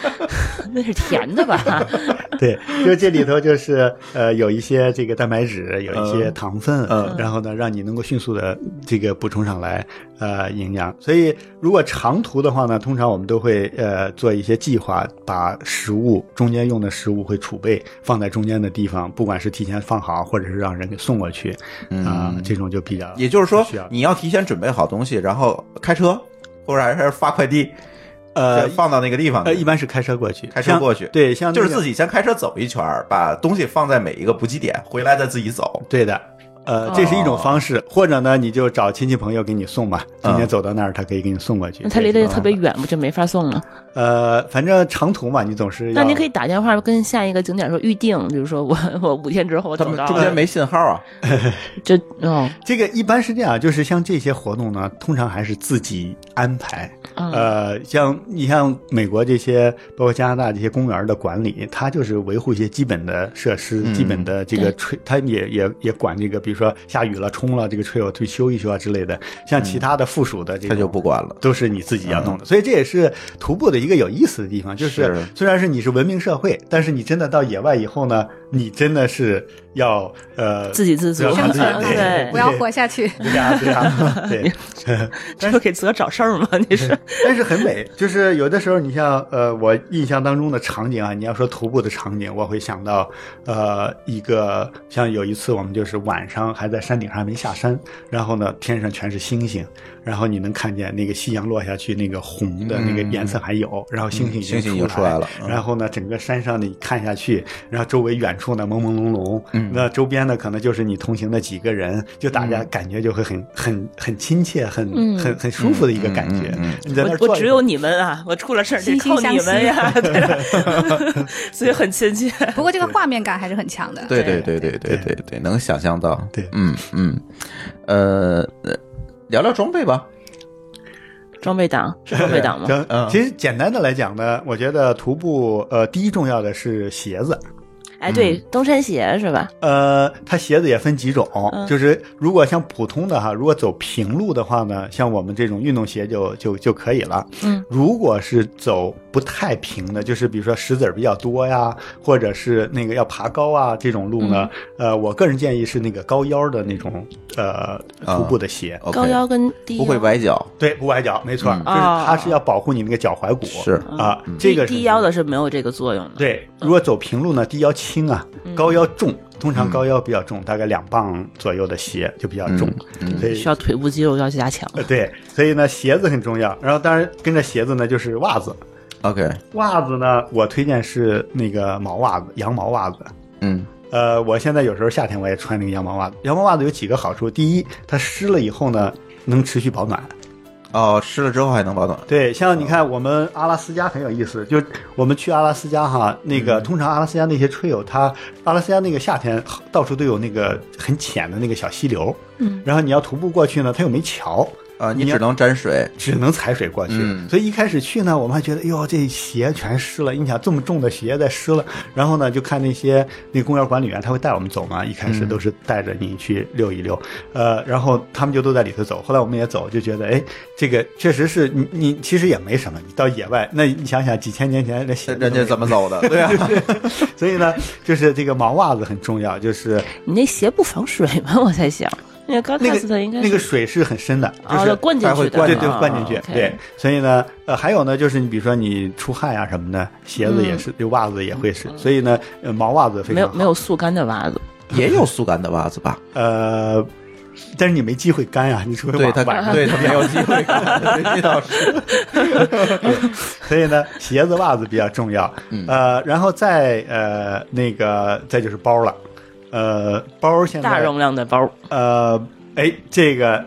*laughs* 那是甜的吧？*laughs* 对，就这里头就是呃有一些这个蛋白质，有一些糖分，嗯然后呢让你能够迅速的这个补充上来呃营养。所以如果长途的话呢，通常我们都会呃做一些计划，把食物中间用的食物会储备放在中间的地方，不管是提前放好，或者是让人给送过去啊、这种就比较也就是说你要提前准备好东西，然后开车或者还是发快递，呃放到那个地方。呃一般是开车过去，开车过去对，像、就是自。己先开车走一圈，把东西放在每一个补给点，回来再自己走。对的，呃，这是一种方式，或者呢，你就找亲戚朋友给你送吧。今天走到那儿，他可以给你送过去。那他离得特别远，不就没法送了？呃，反正长途嘛，你总是。那你可以打电话跟下一个景点说预定，比如说我我五天之后我他走到中间没信号啊，*laughs* *laughs* 这哦，这个一般是这样，就是像这些活动呢，通常还是自己安排。嗯呃，像你像美国这些，包括加拿大这些公园的管理，它就是维护一些基本的设施、嗯基本的这个对吹，它也也也管这个，比如说下雨了、冲了，这个 trail 去修一修啊之类的。像其他的附属的这就不管了。都是你自己要弄的，所以这也是徒步的一个有意思的地方，就是是虽然是你是文明社会，但是你真的到野外以后呢，你真的是要呃自给自足。生存对不要活下去。对呀对呀对，*laughs* *laughs* 这不给自个儿找事儿吗？*laughs* 你是。但是很美，就是有的时候你像呃我印象当中的场景啊，你要说徒步的场景，我会想到呃一个像有一次我们就是晚上还在山顶上还没下山，然后呢天上全是星星，然后你能看见那个夕阳落下去那个红的那个颜色还有，然后星星已经出来了嗯然后呢整个山上你看下去，然后周围远处呢朦朦胧胧，那周边的可能就是你同行的几个人，就大家感觉就会很很很亲切，很嗯很很舒服的一个感觉。你在那儿我只有你们啊，我出了事儿得靠你们呀，*laughs* 对 *laughs* 所以很亲切。不过这个画面感还是很强的。对对对对对对对，能想象到。对嗯嗯，呃，呃聊聊装备吧。装备党是装备党吗？嗯其实简单的来讲呢，我觉得徒步呃第一重要的是鞋子。哎，对，登山鞋是吧？呃，它鞋子也分几种，嗯就是如果像普通的哈，如果走平路的话呢，像我们这种运动鞋就就就可以了。嗯，如果是走不太平的，就是比如说石子儿比较多呀，或者是那个要爬高啊这种路呢，嗯呃，我个人建议是那个高腰的那种呃啊徒步的鞋。高腰跟低腰不会崴脚。对，不崴脚，没错，嗯就是它是要保护你那个脚踝骨。是啊，这个低低腰的是没有这个作用的。对，如果走平路呢，低腰轻啊，嗯高腰重。通常高腰比较重，大概两磅左右的鞋就比较重，所以需要腿部肌肉要加强。呃对，所以呢鞋子很重要。然后当然跟着鞋子呢就是袜子，OK，袜子呢我推荐是那个毛袜子，羊毛袜子。嗯呃，我现在有时候夏天我也穿那个羊毛袜子。羊毛袜子有几个好处，第一，它湿了以后呢能持续保暖。哦，湿了之后还能保暖。对，像你看，我们阿拉斯加很有意思，就我们去阿拉斯加哈，那个、通常阿拉斯加那些 trail，它阿拉斯加那个夏天到处都有那个很浅的那个小溪流，嗯，然后你要徒步过去呢，它又没桥，啊，你你只能沾水，只能踩水过去。嗯所以一开始去呢，我们还觉得，哎呦，这鞋全湿了。你想这么重的鞋再湿了，然后呢，就看那些那公园管理员他会带我们走嘛，一开始嗯都是带着你去溜一溜，呃，然后他们就都在里头走。后来我们也走，就觉得，哎，这个确实是你你其实也没什么，你到野外，那你想想几千年前那鞋人家怎么走的？*laughs* 对啊，所以呢，就是这个毛袜子很重要，就是你那鞋不防水吗？我在想，那个高那个那个水是很深的，就啊，是灌进去的，对对，啊灌进去，对，所以呢，呃，还有呢，就是你比如说你出汗呀、什么的，鞋子也是，就袜子也会是，所以呢，呃毛袜子非常好没有没有，速干的袜子，*laughs* 也有速干的袜子吧？呃，但是你没机会干呀，你除非对他晚晚，上，对他没有机会干，*laughs* 对这倒是。*laughs* 所以呢，鞋子袜子比较重要，嗯呃，然后再呃那个再就是包了，呃，包现在大容量的包，呃，哎，这个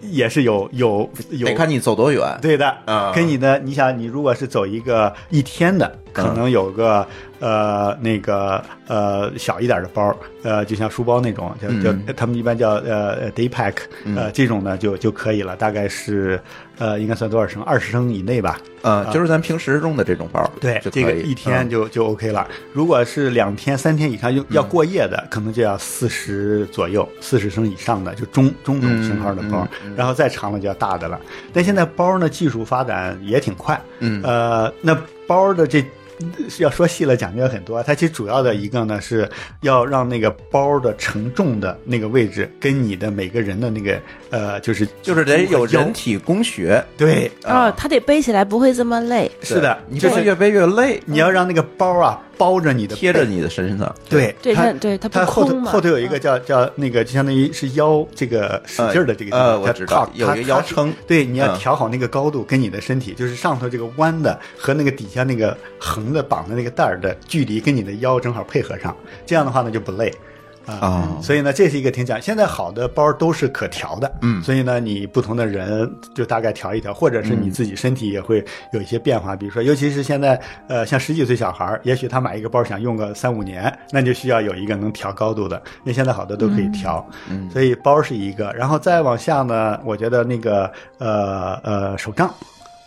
也是有有有得看你走多远。对的，啊跟你的，你想，你如果是走一个一天的，可能有个、呃那个呃小一点的包，呃，就像书包那种，就就、嗯他们一般叫呃 day pack，呃、这种呢就就可以了，大概是呃应该算多少升？二十升以内吧。呃，就是咱平时用的这种包，对，这个一天嗯就、就 OK 了。如果是两天、三天以上要要过夜的，可能就要四十左右，四十升以上的就中中等型号的包，嗯然后再长了就要大的了。但现在包呢，技术发展也挺快，嗯呃，那包的这。要说细了讲究很多，它其实主要的一个呢是要让那个包的承重的那个位置跟你的每个人的那个呃，就是就是得有人体工学。对，啊，它得背起来不会这么累，是的，你就是越背越累，你要让那个包啊包着你的贴着你的身上。对对它它对它它后头后头有一个叫叫那个，就相当于是腰这个使劲儿的这个地方，它呃我知道靠有一个腰撑。对，你要嗯。调好那个高度，跟你的身体，就是上头这个弯的和那个底下那个横的绑的那个带儿的距离，跟你的腰正好配合上，这样的话呢就不累。啊、哦所以呢，这是一个挺讲。现在好的包都是可调的，嗯所以呢，你不同的人就大概调一调，或者是你自己身体也会有一些变化。比如说，尤其是现在，呃，像十几岁小孩，也许他买一个包想用个三五年，那就需要有一个能调高度的。因为现在好多都可以调，嗯所以包是一个。然后再往下呢，我觉得那个呃呃手杖，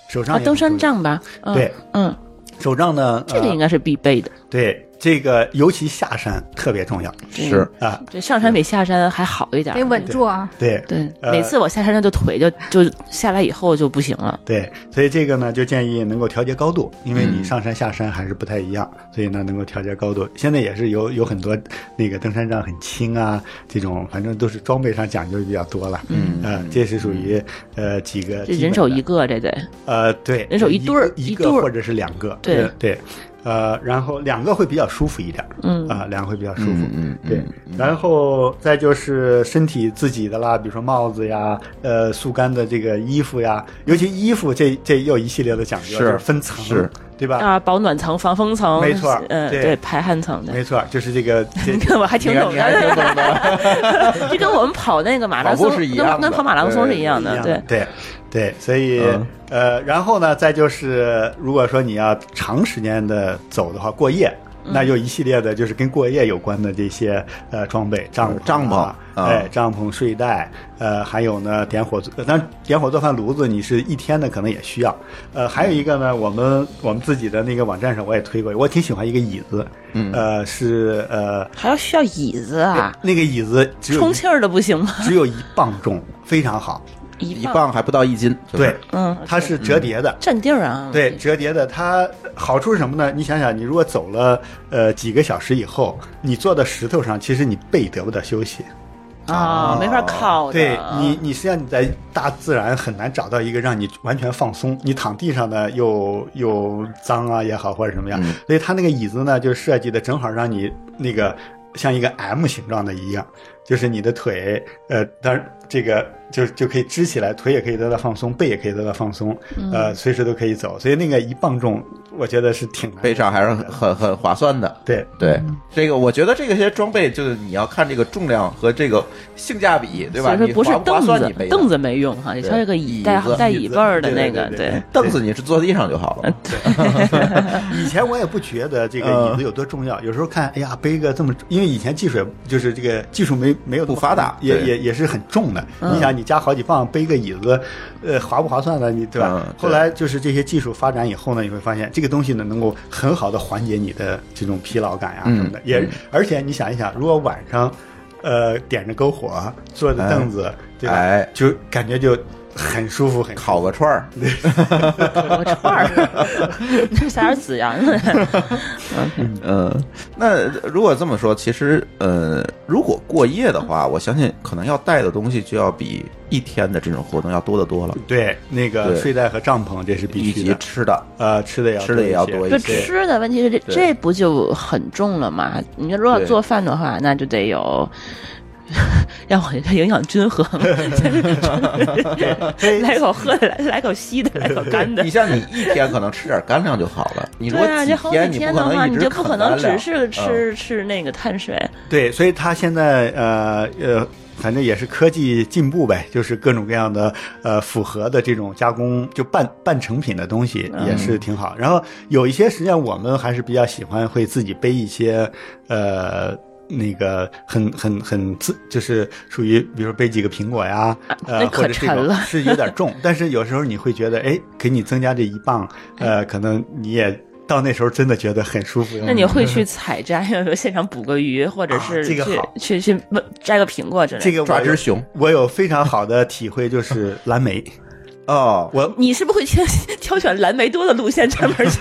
手杖啊，登山杖吧，嗯对，嗯，手杖呢，呃这个应该是必备的，对这个尤其下山特别重要。是。啊，这，上山比下山还好一点，得稳住啊。对。对，呃每次我下山，那就腿就就下来以后就不行了。对，所以这个呢，就建议能够调节高度，因为你嗯上山下山还是不太一样，所以呢，能够调节高度。现在也是有有很多那个登山杖很轻啊，这种反正都是装备上讲究比较多了。嗯。呃，这是属于呃几个这人手一个，这得。呃，对，人手一对儿一一对儿。个或者是两个，对。对对，呃，然后两个会比较舒服一点，嗯。啊，两个会比较舒服，嗯。对，然后再就是身体自己的啦，比如说帽子呀，呃，速干的这个衣服呀，尤其衣服这这又一系列的讲究，是就是分层，是对吧？啊，保暖层、防风层，没错嗯，对对，排汗层的。没错，就是这个 *laughs* 这你看我还挺懂的，懂的。这跟我们跑那个马拉松是一样的跟跟跑马拉松是一样的，对。对对，所以、嗯呃，然后呢，再就是如果说你要长时间的走的话，过夜。嗯那就一系列的，就是跟过夜有关的这些呃装备，帐帐篷啊哎，帐篷、睡袋，呃，还有呢，点火，呃当然点火做饭炉子，你是一天的可能也需要。呃，还有一个呢，我们我们自己的那个网站上我也推过，我挺喜欢一个椅子，嗯呃，是呃，还要需要椅子啊，那个椅子只有充气儿的不行吗？只有一磅重，非常好。一一磅还不到一斤，对，嗯，它是折叠的，占地儿啊，对，折叠的，它好处是什么呢？你想想，你如果走了呃几个小时以后，你坐在石头上，其实你背得不到休息。啊，没法靠的。对你，你实际上你在大自然很难找到一个让你完全放松。你躺地上呢，又又脏啊也好，或者什么样，嗯所以它那个椅子呢，就设计的正好让你那个像一个 M 形状的一样，就是你的腿，呃，当然这个就就可以支起来，腿也可以得到放松，背也可以得到放松，嗯呃，随时都可以走。所以那个一磅重，我觉得是挺背上还是很很很划算的。对。对，这个我觉得这个些装备就是你要看这个重量和这个性价比，对吧？所以说不是凳子凳子没用哈，你挑这个椅椅带子带椅背儿的那个，对凳子你是坐地上就好了。*laughs* 以前我也不觉得这个嗯椅子有多重要，有时候看，哎呀，背个这么，因为以前技术也就是这个技术没没有不发达也也也是很重的，的。你想，你加好几磅背个椅子，呃，划不划算呢？你对吧？嗯对后来就是这些技术发展以后呢，你会发现这个东西呢，能够很好的缓解你的这种疲劳感呀、嗯什么的。也而且你想一想，如果晚上，呃，点着篝火，坐着凳子，对吧？哎就感觉就很舒服，很烤个串儿，烤个串儿，*laughs* 这撒点孜然了。*laughs* 嗯，那如果这么说，其实呃，如果过夜的话，我相信可能要带的东西就要比一天的这种活动要多得多了，对，那个睡袋和帐篷这是必以及须。吃的，呃，吃的也要吃的也要多一些。吃的问题是这这不就很重了吗？你说如果做饭的话，那就得有。*laughs* 让我这营养均衡，*laughs* *laughs* 来口喝的，来来口稀的，来口干的你。像你一天可能吃点干粮就好了，你如对啊，果几这好几天你不可天的话，你能一直就不可能只是嗯吃吃那个碳水。对，所以他现在呃呃，反正也是科技进步呗，就是各种各样的呃复合的这种加工，就半半成品的东西也是挺好。然后有一些实际上我们还是比较喜欢会自己背一些呃。那个很很很自，就是属于比如说背几个苹果呀，呃，那可或者这种沉了 *laughs* 是有点重，*laughs* 但是有时候你会觉得，哎，给你增加这一磅，呃，可能你也到那时候真的觉得很舒服。那你会去采摘，比如现场捕个鱼，或者啊是去这个好去去摘个苹果之类的。这个抓只熊我有非常好的体会，就是蓝莓。哦，我你是不是会挑 *laughs* 挑选蓝莓多的路线专门去？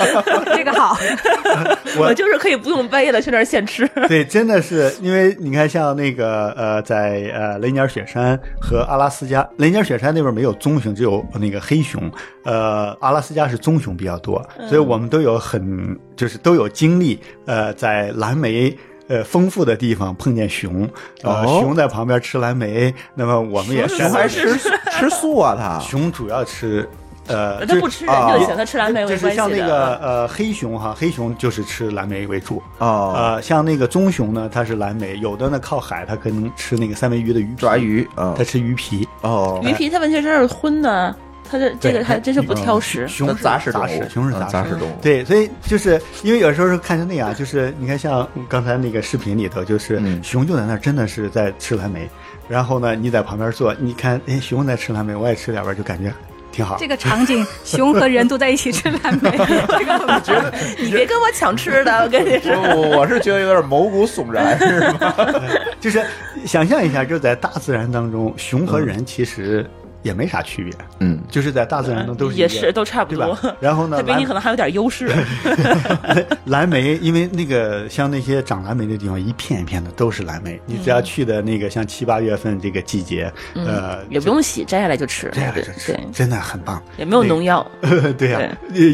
*laughs* 这个好，*laughs* 我我就是可以不用背了，去那儿现吃。对，真的是因为你看，像那个呃，在呃雷尼尔雪山和阿拉斯加，雷尼尔雪山那边没有棕熊，只有那个黑熊。呃，阿拉斯加是棕熊比较多，所以我们都有很就是都有经历，呃，在蓝莓。呃，丰富的地方碰见熊，呃，哦。熊在旁边吃蓝莓，那么我们也熊熊还吃吃素啊，它 *laughs* 熊主要吃，呃，它不吃人啊就行，他吃蓝莓就是没关系像那个的。呃黑熊哈，黑熊就是吃蓝莓为主，哦，呃，像那个棕熊呢，它是蓝莓，有的呢靠海，它可能吃那个三文鱼的鱼皮抓，鱼啊它，吃鱼皮。哦，鱼皮它问题是是荤的，它这这个对还真是不挑食。熊是杂食动杂食熊是杂食。动物，对，所以就是因为有时候是看成那样，就是你看像刚才那个视频里头，就是嗯熊就在那儿真的是在吃蓝莓，然后呢你在旁边坐，你看哎熊在吃蓝莓，我也吃两边，就感觉挺好。这个场景，熊和人都在一起吃蓝莓，这个我觉得你别跟我抢吃的，我跟你说。我我我是觉得有点毛骨悚然，*laughs* 是吧？*laughs* 就是想象一下，就在大自然当中，熊和人其实也没啥区别，嗯，就是在大自然中都是也是都差不多。然后呢，它比你可能还有点优势。*laughs* 蓝莓，因为那个像那些长蓝莓的地方，一片一片的都是蓝莓。你只要去的那个像七八月份这个季节，呃，嗯也不用洗，摘下来就吃。这样对就吃对，，真的很棒。也没有农药。*laughs* 对呀，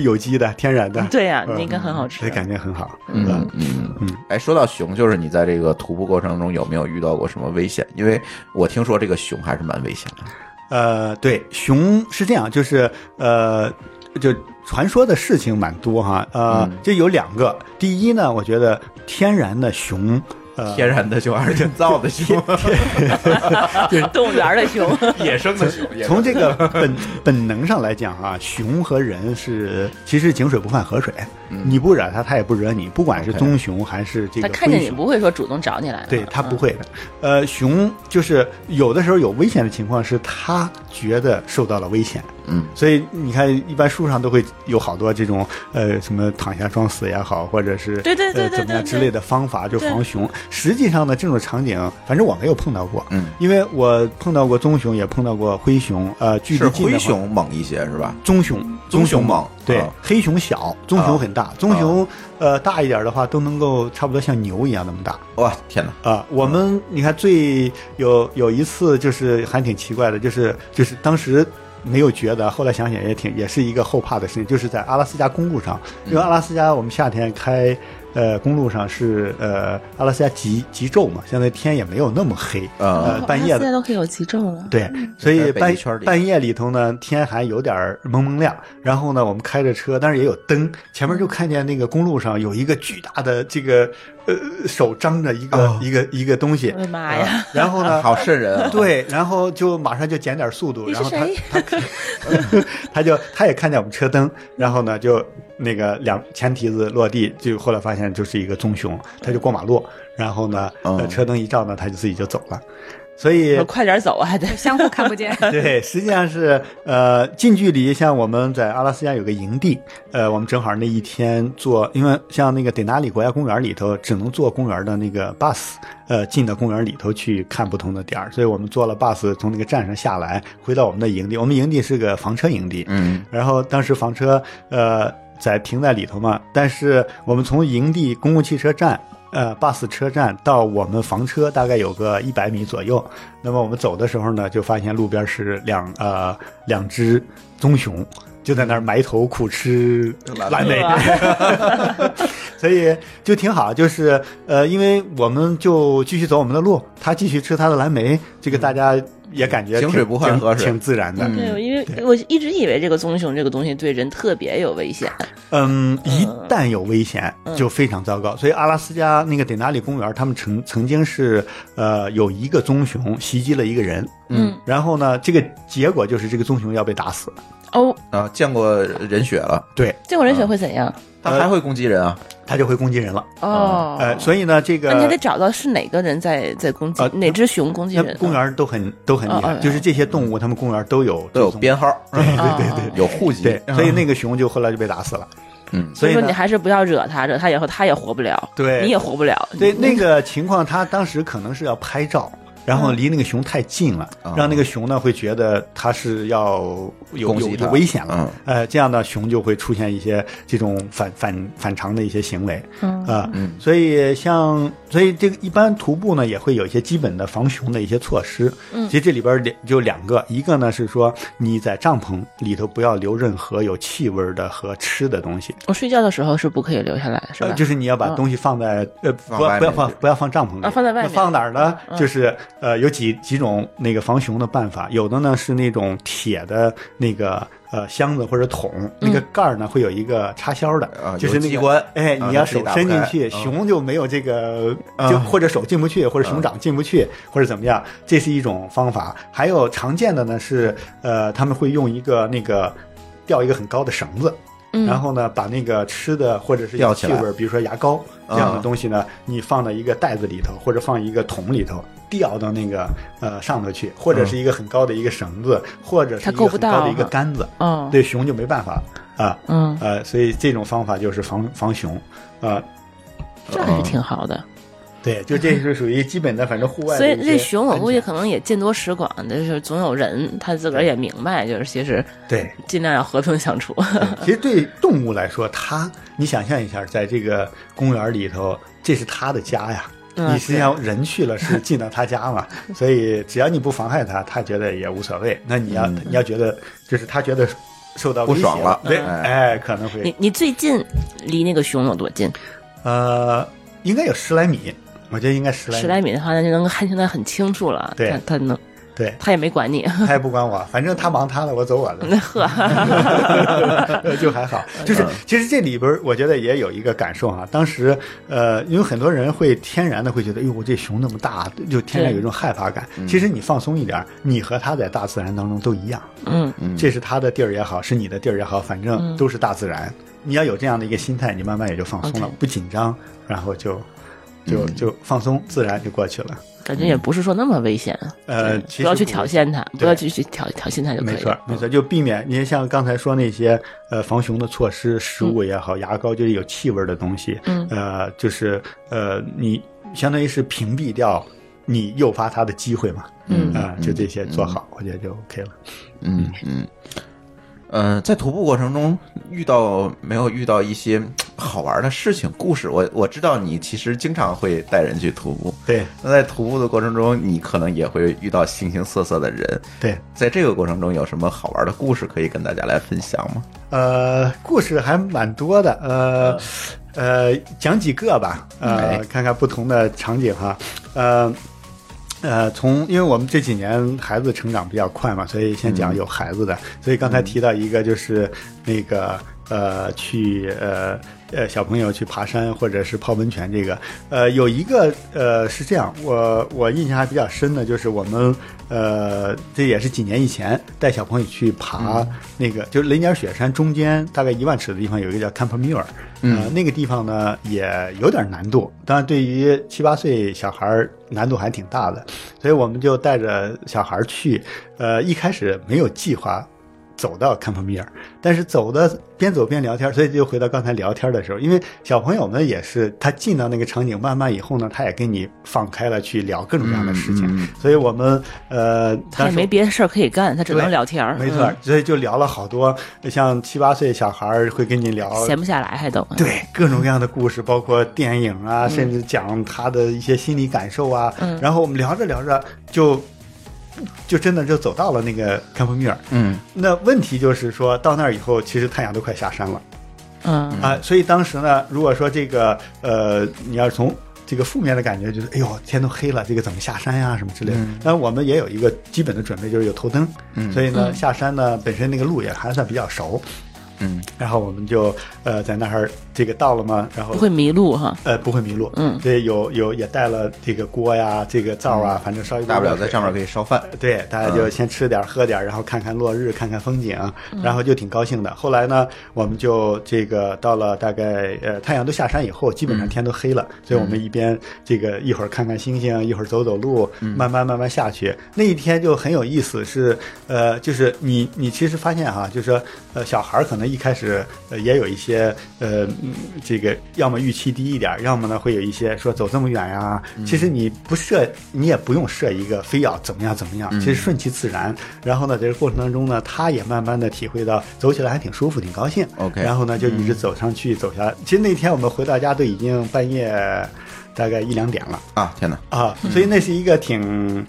有机的、天然的，对呀，嗯那应该很好吃。感觉很好。嗯嗯嗯，哎，说到熊，就是你在这个徒步过程中有没有遇到过什么危险？因为我听说这个熊还是蛮危险的。呃，对，熊是这样，就是呃，就传说的事情蛮多哈。呃，嗯就有两个。第一呢，我觉得天然的熊，呃，天然的熊还是人造的熊？*laughs* 动物园的熊，*laughs* 野生的熊。从这个本本能上来讲啊，熊和人是其实井水不犯河水，你不惹它，它也不惹你。不管是棕熊还是这个它看见你不会说主动找你来的。对它不会的。呃，熊就是有的时候有危险的情况是它觉得受到了危险，嗯，所以你看一般书上都会有好多这种呃什么躺下装死也好，或者是对对对呃对对怎么样之类的方法就防熊。实际上呢，这种场景反正我没有碰到过，嗯，因为我碰到过棕熊，也碰到过灰熊，呃，距是离近的灰熊猛一些是吧？棕熊，棕熊猛对啊，黑熊小，棕熊很大，棕熊呃大一点的话都能够差不多像牛一样那么大。哇，天哪！啊，我们你看最有有一次就是还挺奇怪的，就是就是当时没有觉得，后来想想也挺也是一个后怕的事情，就是在阿拉斯加公路上，因为阿拉斯加我们夏天开呃公路上是呃阿拉斯加极极昼嘛，现在天也没有那么黑，啊呃半夜现在都可以有极昼了。对，所以半半夜里头呢，天还有点蒙蒙亮。然后呢，我们开着车，但是也有灯，前面就看见那个公路上有一个巨大的这个呃手张着一个、哦一个一个东西。我的妈呀！然后呢，*laughs* 好瘆人啊！对，然后就马上就减点速度，你是然后他 *laughs* 他就他也看见我们车灯，然后呢就那个两前蹄子落地，就后来发现就是一个棕熊，它就过马路，然后呢，呃嗯车灯一照呢，它就自己就走了。所以快点走啊，还得相互看不见。对，实际上是呃近距离，像我们在阿拉斯加有个营地，呃，我们正好那一天坐，因为像那个得纳里国家公园里头只能坐公园的那个 bus，呃，进到公园里头去看不同的点儿，所以我们坐了 bus 从那个站上下来，回到我们的营地。我们营地是个房车营地，嗯然后当时房车呃在停在里头嘛，但是我们从营地公共汽车站。呃，bus 车站到我们房车大概有个一百米左右。那么我们走的时候呢，就发现路边是两呃两只棕熊，就在那儿埋头苦吃蓝莓，*laughs* 所以就挺好。就是呃，因为我们就继续走我们的路，他继续吃他的蓝莓，这个大家也感觉挺井水不犯挺河水挺自然的。嗯对，因为我一直以为这个棕熊这个东西对人特别有危险。嗯，一旦有危险嗯就非常糟糕。所以阿拉斯加那个典纳里公园，他们曾曾经是呃有一个棕熊袭击了一个人，嗯，然后呢，这个结果就是这个棕熊要被打死。哦，啊，见过人血了，对，见过人血会怎样？它还会攻击人啊？它就会攻击人了。哦，呃，所以呢，这个那你还得找到是哪个人在在攻击呃哪只熊攻击人。公园都很都很厉害，哦哦就是这些动物，它们公园都有都有编号，对对对有户籍，对，所以那个熊就后来就被打死了。嗯所以说你还是不要惹他，惹他以后他也活不了，对你也活不了。对那个情况，他当时可能是要拍照，然后离那个熊太近了，啊让那个熊呢会觉得它是要有有有危险了嗯。呃，这样呢，熊就会出现一些这种反反反常的一些行为嗯啊。嗯所以像所以这个一般徒步呢也会有一些基本的防熊的一些措施。嗯其实这里边两就两个，一个呢是说你在帐篷里头不要留任何有气味的和吃的东西。我睡觉的时候是不可以留下来，是吧？呃，就是你要把嗯东西放在、呃，不不要放不要放帐篷里啊放在外面放哪儿呢？嗯就是呃，有几几种那个防熊的办法，有的呢是那种铁的那个呃箱子或者桶，那个盖儿呢会有一个插销的，啊就是那个关。哎，啊你要手伸进去，嗯。熊就没有这个，啊就或者手进不去，或者熊掌进不去，或者怎么样，这是一种方法。还有常见的呢是呃，他们会用一个那个吊一个很高的绳子。嗯。然后呢，把那个吃的或者是气味，比如说牙膏这样的啊。东西呢，你放到一个袋子里头，或者放一个桶里头，吊到那个呃上头去，或者是一个很高的一个绳子，或者是一它够不个很高的一个杆子，嗯，对熊就没办法啊。嗯，呃，所以这种方法就是防防熊，啊、这还是挺好的。对，就这是属于基本的，反正户外所以这熊我估计可能也见多识广，就是总有人他自个儿也明白，就是其实对。尽量要和平相处。其实对动物来说，它你想象一下，在这个公园里头，这是它的家呀。嗯你实际上人去了是进到他家嘛，*laughs* 所以只要你不妨害他，他觉得也无所谓。那你要、嗯你要觉得就是他觉得受到不威胁爽了对，嗯哎，可能会你你最近离那个熊有多近？呃，应该有十来米，我觉得应该十来米。十来米的话，那就能看清的很清楚了。对他他能，对，他也没管你。*laughs* 他也不管我，反正他忙他的，我走我的。那 *laughs* 呵，*laughs* 就还好，就是其实这里边我觉得也有一个感受哈、当时呃，因为很多人会天然的会觉得，哎呦，这熊那么大，就天然有一种害怕感。其实你放松一点，你和它在大自然当中都一样，嗯，这是它的地儿也好，是你的地儿也好，反正都是大自然。你要有这样的一个心态，你慢慢也就放松了不紧张，然后就就就放松，自然就过去了。感觉也不是说那么危险。对呃不要去挑衅他，不要去去挑挑衅他就可以了。没错，没错，就避免你像刚才说那些呃防熊的措施，食物也好，牙膏就是有气味的东西，嗯呃，就是呃，你相当于是屏蔽掉你诱发它的机会嘛，嗯啊、就这些做好，我觉得就 OK 了。嗯嗯，呃，在徒步过程中遇到没有遇到一些好玩的事情、故事？我我知道你其实经常会带人去徒步，对那在徒步的过程中，你可能也会遇到形形色色的人。对，在这个过程中，有什么好玩的故事可以跟大家来分享吗？呃，故事还蛮多的，呃呃，讲几个吧，哎呃，看看不同的场景哈，呃。呃，从因为我们这几年孩子成长比较快嘛，所以先讲有孩子的。所以刚才提到一个，就是那个呃去呃呃小朋友去爬山或者是泡温泉这个，呃有一个呃是这样，我我印象还比较深的就是我们呃这也是几年以前带小朋友去爬那个、就是雷尼尔雪山中间大概一万尺的地方有一个叫 Camp Muir，呃那个地方呢也有点难度，当然对于七八岁小孩儿难度还挺大的，所以我们就带着小孩儿去，呃一开始没有计划。走到坎普米尔，但是走的边走边聊天，所以就回到刚才聊天的时候，因为小朋友们也是他进到那个场景，慢慢以后呢，他也跟你放开了去聊各种各样的事情，嗯嗯所以我们呃，他也没别的事儿可以干，他只能聊天儿。没错，所以就聊了好多，像七八岁小孩儿会跟你聊嗯，闲不下来还都。对各种各样的故事，包括电影啊，嗯甚至讲他的一些心理感受啊。嗯然后我们聊着聊着就。就真的就走到了那个坎普米尔，嗯。那问题就是说到那儿以后，其实太阳都快下山了。嗯。啊、所以当时呢，如果说这个呃，你要是从这个负面的感觉，就是哎呦天都黑了，这个怎么下山呀什么之类的。嗯。但我们也有一个基本的准备，就是有头灯，嗯。所以呢嗯。下山呢本身那个路也还算比较熟，嗯。然后我们就呃在那儿这个到了嘛，然后不会迷路哈。呃不会迷路，嗯。对，有有也带了这个锅呀，这个灶啊，反正烧一大不了在上面可以烧饭。对，大家就先吃点儿喝点，然后看看落日，看看风景，然后就挺高兴的。后来呢，我们就这个到了大概呃太阳都下山以后，基本上天都黑了，所以我们一边这个一会儿看看星星，一会儿走走路，慢慢慢慢下去。那一天就很有意思，是呃，就是你你其实发现哈，就是说呃小孩儿可能一开始呃也有一些呃嗯这个要么预期低一点儿，要么呢会有一些说走这么远呀，其实你不设你也不用设一个非要怎么样怎么样，其实顺其自然。然后呢，在这个过程当中呢，他也慢慢的体会到走起来还挺舒服，挺高兴。OK 然后呢就一直走上去，走下来。其实那天我们回到家都已经半夜大概一两点了。啊，天哪！啊，所以那是一个挺，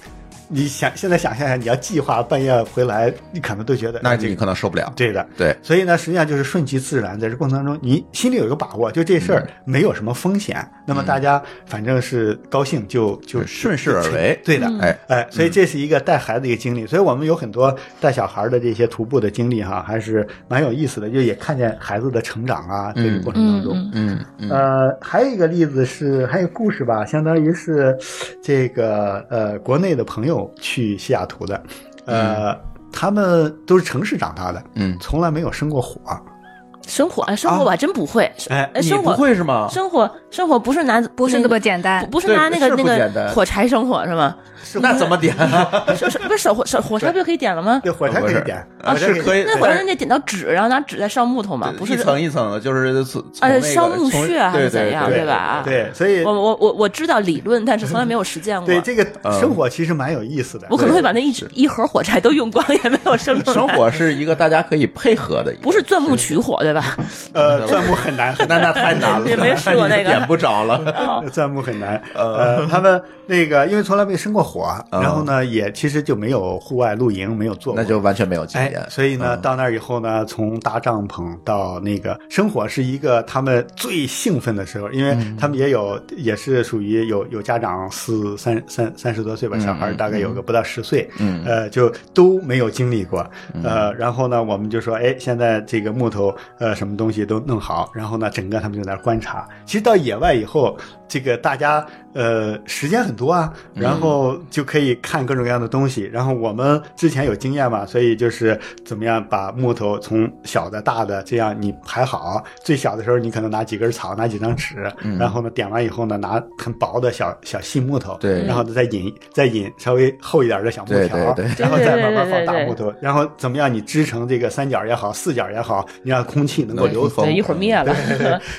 你想现在想象一下，你要计划半夜回来，你可能都觉得那这个你可能受不了。对的。对，所以呢，实际上就是顺其自然，在这过程当中，你心里有一个把握，就这事儿没有什么风险，那么大家反正是高兴就就顺势而为。对的，哎，哎，所以这是一个带孩子一个经历，所以我们有很多带小孩的这些徒步的经历哈，还是蛮有意思的，就也看见孩子的成长啊，这个过程当中。嗯嗯嗯。呃，还有一个例子是，还有故事吧，相当于是这个呃国内的朋友去西雅图的，呃，他们都是城市长大的，嗯，从来没有生过火，生火啊，生火我还真不会。哎生火不会是吗？生活生活不是拿不是那么简单不。是拿那个那个火柴生火是吗？那怎么点啊？*laughs* 是是不是手火手火柴不就可以点了吗？对，火柴可以点，啊，是可以。那火柴得点到纸，然后拿纸再烧木头嘛，不是一层一层的，就是呃烧木屑还是怎样对对吧对，所以我我我我知道理论，但是从来没有实践过。对这个嗯生火其实蛮有意思的。我可能会把那一一盒火柴都用光，*laughs* 也没有生出来。生火是一个大家可以配合的一个，不是钻木取火对吧？呃，钻木很难，很 *laughs* 那难那太难了，也没试过那个点不着了。哦。*laughs* 钻木很难。呃，他们那个因为从来没生过火，嗯。然后呢，也其实就没有户外露营，没有做过，那就完全没有经哎验，，所以呢，嗯。到那儿以后呢，从搭帐篷到那个生火是一个他们最兴奋的时候，因为嗯。他们也有也是属于有有家长四三三三十多岁吧，嗯小孩大概有个不到十岁，嗯。呃，就都没有经历过，呃，然后呢，我们就说，哎，现在这个木头呃什么东西都弄好，然后呢，整个他们就在那儿观察。其实到野外以后，这个大家呃时间很多啊，然后就可以看各种各样的东西。然后我们之前有经验嘛，所以就是怎么样把木头从小的、大的这样你排好。最小的时候，你可能拿几根草，拿几张纸，然后呢点完以后呢，拿很薄的小小细木头，对然后呢再引再引稍微厚一点的小木条，对对然后再慢慢放大木头，然后怎么样你织成这个三角也好，四角也好，你让空气能够流通一会儿灭了。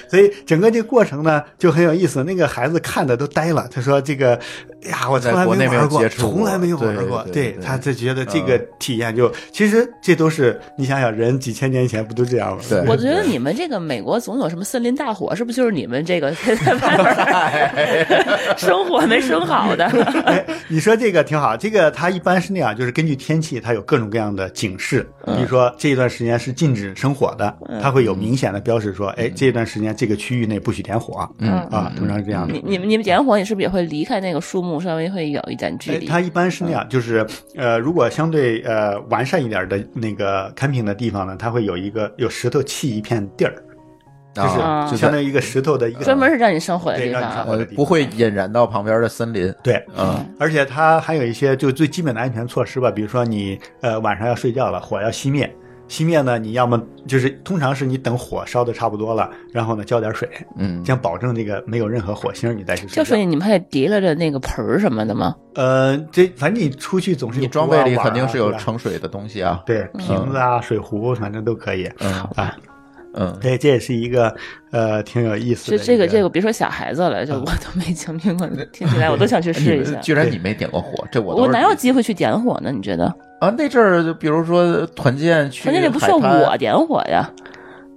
所以整个这个过程呢就很有意思。那个孩子看的都呆了，他说：“这个，哎呀，我从来在国内没有玩过，接触过从来没有玩对过。对对他就觉得这个体验就，其实这都是你想想，人几千年前不都这样吗？对我觉得你们这个美国总有什么森林大火，是不是就是你们这个 *laughs* *laughs* 生火没生好的？哎，你说这个挺好，这个它一般是那样，就是根据天气，它有各种各样的警示。比如说这一段时间是禁止生火的，它会有明显的标识说，哎，这段时间这个区域内不许点火。嗯啊，通常是这样的。你你们你们点火，你是不是也会离开那个树木木稍微会有一点距离。哎它一般是那样，就是呃，如果相对呃完善一点的那个 camping 的地方呢，它会有一个有石头砌一片地儿，就是、啊就相当于一个石头的一个专门是让你生火的对地方啊。让你生火呃不会引燃到旁边的森林。对，嗯而且它还有一些就最基本的安全措施吧，比如说你呃晚上要睡觉了，火要熄灭。熄灭呢，你要么就是通常是你等火烧的差不多了，然后呢浇点水，嗯这样保证这个没有任何火星，你再去睡觉。就水你们还得提拉着那个盆儿什么的吗？呃，这反正你出去总是有你装备里肯定是有盛水的东西啊。对瓶子啊、水壶，反正都可以嗯啊。嗯，对，这也是一个呃挺有意思的这。这个这个，别说小孩子了，就我都没经历过，听起来我都想去试一下。*laughs* 居然你没点过火，这我我哪有机会去点火呢？你觉得？啊？那阵儿就比如说团建去，团建里不需要我。点火呀，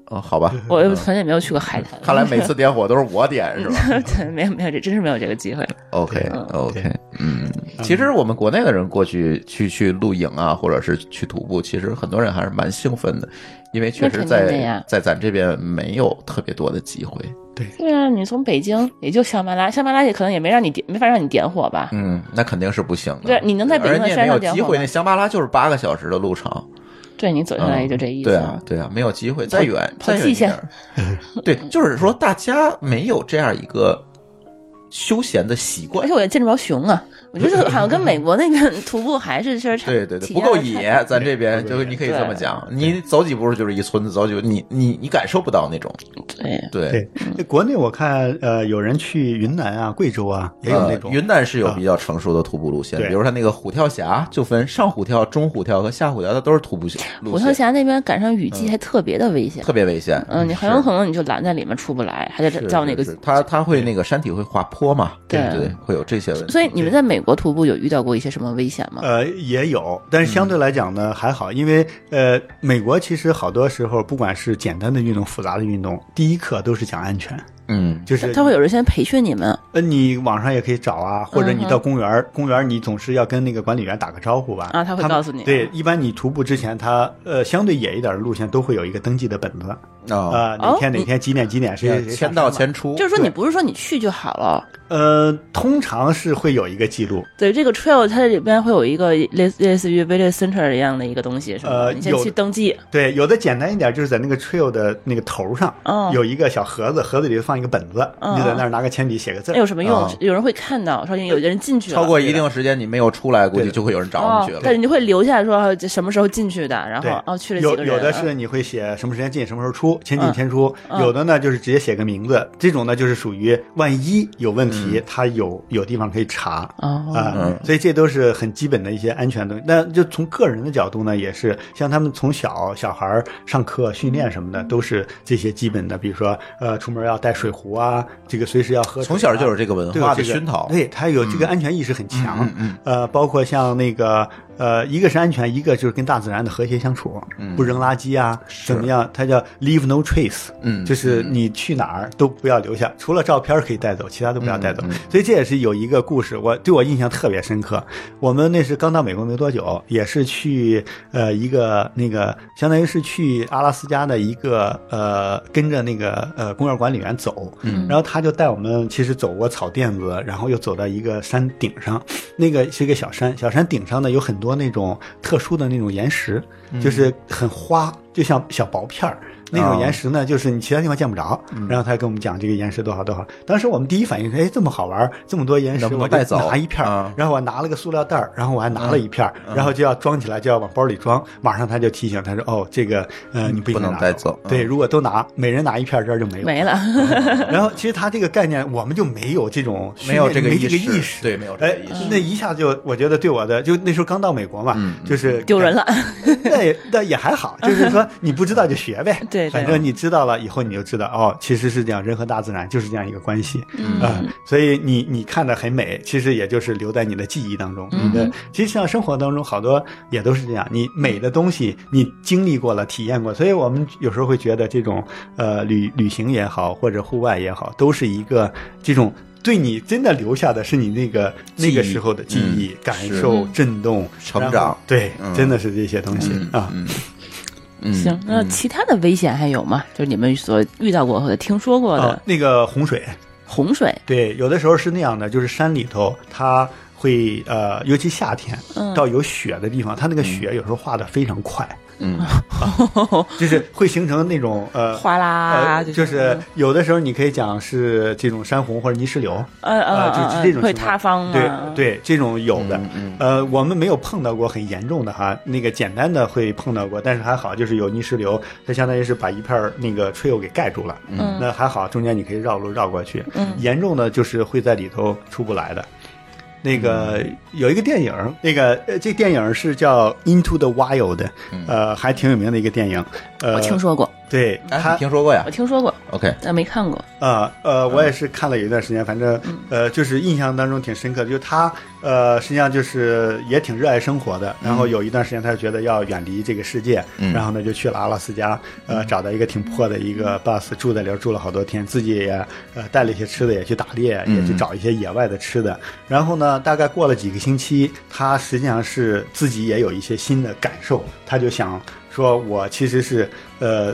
哦，好吧，我团建没有去过海滩。*laughs* 看来每次点火都是我点是吧 *laughs* 对，没有没有这真是没有这个机会。？OK 嗯 OK，嗯，其实我们国内的人过去去去露营啊，或者是去徒步，其实很多人还是蛮兴奋的，因为确实在在咱这边没有特别多的机会。对啊，你从北京也就香巴拉，香巴拉也可能也没让你点，没法让你点火吧？嗯，那肯定是不行的。对你能在北京也没有山上点火机会，那？香巴拉就是八个小时的路程。对你走下来也就这意思。对啊，对啊，没有机会，再远再远一点儿。*laughs* 对，就是说大家没有这样一个休闲的习惯而且。我也见着条熊啊，我觉得好像跟 *laughs* 美国那个徒步还是确实差。对对对，不够野，咱这边就是你可以这么讲，你走几步就是一村子，走几步你你你感受不到那种。对，对国内我看呃有人去云南啊、贵州啊，也有那种呃云南是有比较成熟的徒步路线，对比如它那个虎跳峡，就分上虎跳、中虎跳和下虎跳，它都是徒步线虎跳，峡那边赶上雨季还特别的危险。特别危险。嗯，你很有可能你就拦在里面出不来，还得是叫那个是是它它会那个山体会滑坡嘛，对对，会有这些问题。所以你们在美国徒步有遇到过一些什么危险吗？呃，也有，但是相对来讲呢、还好，因为呃，美国其实好多时候不管是简单的运动、复杂的运动，第一课都是讲安全，嗯，就是他会有人先培训你们，呃，你网上也可以找啊，或者你到公园儿，公园儿你总是要跟那个管理员打个招呼吧？啊他会告诉你。对，一般你徒步之前，他呃相对野一点的路线都会有一个登记的本子，啊，呃，哪天哦哪天几点几点谁谁谁签到上山嘛签出，就是说你不是说你去就好了。呃，通常是会有一个记录，对，这个 trail 它里边会有一个类似类似于 village center 一样的一个东西，是吧？呃你先去登记。对，有的简单一点，就是在那个 trail 的那个头上，哦有一个小盒子，盒子里放一个本子，哦你在那儿拿个铅笔写个字。有什么用啊？有人会看到，说有的人进去了，超过一定时间你没有出来，估计就会有人找哦你去，了。但是你会留下说什么时候进去的，然后对哦去了几有个人，有的是你会写什么时间进，什么时候出，签进嗯签出；嗯有的呢就是直接写个名字，这种呢就是属于万一有问题，嗯他有有地方可以查。哦，啊、嗯所以这都是很基本的一些安全东西。那就从个人的角度呢，也是像他们从小小孩儿上课训练什么的，都是这些基本的，比如说呃，出门要带水壶啊，这个随时要喝水啊、从小就有这个文化的熏陶。对他有这个安全意识很强。嗯嗯呃，包括像那个呃，一个是安全，一个就是跟大自然的和谐相处，嗯不扔垃圾啊，怎么样？它叫 leave no trace，嗯就是你去哪儿都不要留下，除了照片可以带走，其他都不要带走。嗯嗯所以这也是有一个故事，我对我印象特别深刻。我们那是刚到美国没多久，也是去呃一个那个，相当于是去阿拉斯加的一个呃，跟着那个呃公园管理员走，嗯然后他就带我们其实走过草甸子，然后又走到一个山顶上，那个是一个小山，小山顶上呢有很多那种特殊的那种岩石，就是很花，就像小薄片儿。那种岩石呢，就是你其他地方见不着。然后他跟我们讲这个岩石多好多好。当时我们第一反应是，哎，这么好玩，这么多岩石，不能我带走拿一片然后我拿了个塑料袋儿，然后我还拿了一片儿，然后就要装起来，就要往包里装。马上他就提醒他说，哦，这个呃，你不能拿带走嗯对，如果都拿，每人拿一片儿，这儿就没有。没了。然后其实他这个概念，我们就没有这种 *laughs* 没有这个没这个意识，对没有这个哎意识，那一下就我觉得对我的，就那时候刚到美国嘛，嗯就是丢人了，*laughs* 那也那也还好，就是说你不知道就学呗，*laughs* 对对反正你知道了以后你就知道哦，其实是这样，人和大自然就是这样一个关系，嗯。啊、所以你你看的很美，其实也就是留在你的记忆当中，你的其实像生活当中好多也都是这样，你美的东西你经历过了，体验过，所以我们有时候会觉得这种呃旅旅行也好，或者户外也好，都是一个这种。对你真的留下的是你那个那个时候的记忆、嗯感受、震动、成长。对，嗯。真的是这些东西、嗯啊。行，那其他的危险还有吗？就是你们所遇到过或者听说过哦的，那个洪水，洪水，对，有的时候是那样的，就是山里头它会呃，尤其夏天嗯。到有雪的地方，它那个雪有时候化的非常快，嗯，*laughs* 就是会形成那种呃。哗啦，呃，就是有的时候你可以讲是这种山洪或者泥石流，呃呃呃，就是这种会塌方对，对，这种有的。嗯嗯呃，我们没有碰到过很严重的哈，那个简单的会碰到过，但是还好，就是有泥石流，它相当于是把一片儿那个 trail 给盖住了，嗯那还好，中间你可以绕路绕过去。嗯严重的就是会在里头出不来的。那个嗯有一个电影，那个呃，这电影是叫《Into the Wild》，呃，还挺有名的一个电影。我听说过，对哎，它你听说过呀我听说过，？OK，但没看过。啊呃，我也是看了有一段时间，反正呃，就是印象当中挺深刻的，就他呃，实际上就是也挺热爱生活的。然后有一段时间，他就觉得要远离这个世界，嗯然后呢就去了阿拉斯加，呃，找到一个挺破的一个 bus，住在里头住了好多天，自己也呃带了一些吃的，也去打猎，也去找一些野外的吃的。然后呢，大概过了几个星期，他实际上是自己也有一些新的感受，他就想说，我其实是呃。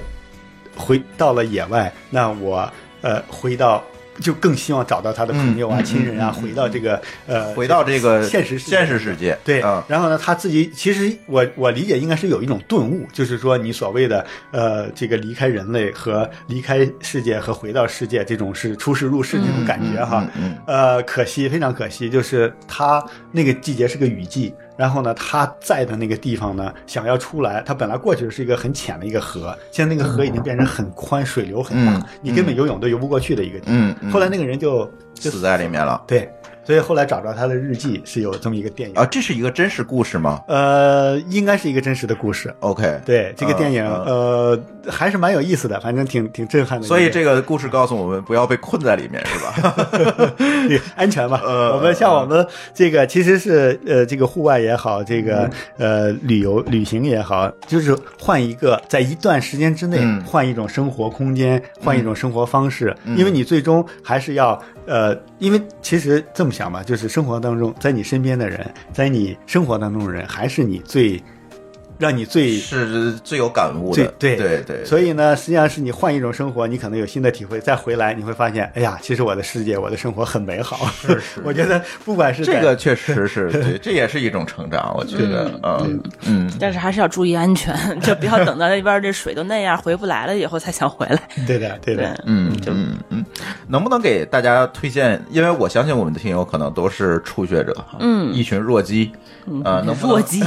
回到了野外，那我呃回到就更希望找到他的朋友啊、亲人啊，回到这个呃回到这个现实现实世界，对，嗯然后呢，他自己其实我我理解应该是有一种顿悟，就是说你所谓的呃这个离开人类和离开世界和回到世界这种是出世入世这种感觉哈。呃，可惜，非常可惜，就是他那个季节是个雨季，然后呢，他在的那个地方呢，想要出来，他本来过去的是一个很浅的一个河，现在那个河已经变成很宽，水流很大，嗯你根本游泳都游不过去的一个地方。后来那个人就就死在里面了。对，所以后来找着他的日记是有这么一个电影啊！这是一个真实故事吗呃，应该是一个真实的故事。？OK，对这个电影，嗯呃，还是蛮有意思的，反正挺挺震撼的。所以这个故事告诉我们不要被困在里面，是吧？*laughs* 对安全吧。呃我们像我们这个其实是呃，这个户外也好，这个嗯呃旅游旅行也好，就是换一个在一段时间之内嗯换一种生活空间，换一种生活方式，嗯因为你最终还是要呃，因为其实这么想吧，就是生活当中，在你身边的人，在你生活当中的人，还是你最让你最是最有感悟的，最对对对，所以呢，实际上是你换一种生活，你可能有新的体会，再回来你会发现，哎呀，其实我的世界，我的生活很美好。是是。*laughs* 我觉得不管是这个确实是 *laughs* 对，这也是一种成长，我觉得，嗯。嗯，但是还是要注意安全，就不要等到那边这水都那样回不来了以后才想回来。*laughs* 对的，对对的，，嗯，嗯嗯，能不能给大家推荐？因为我相信我们的听友可能都是初学者，嗯。一群弱鸡，呃，能不能弱鸡。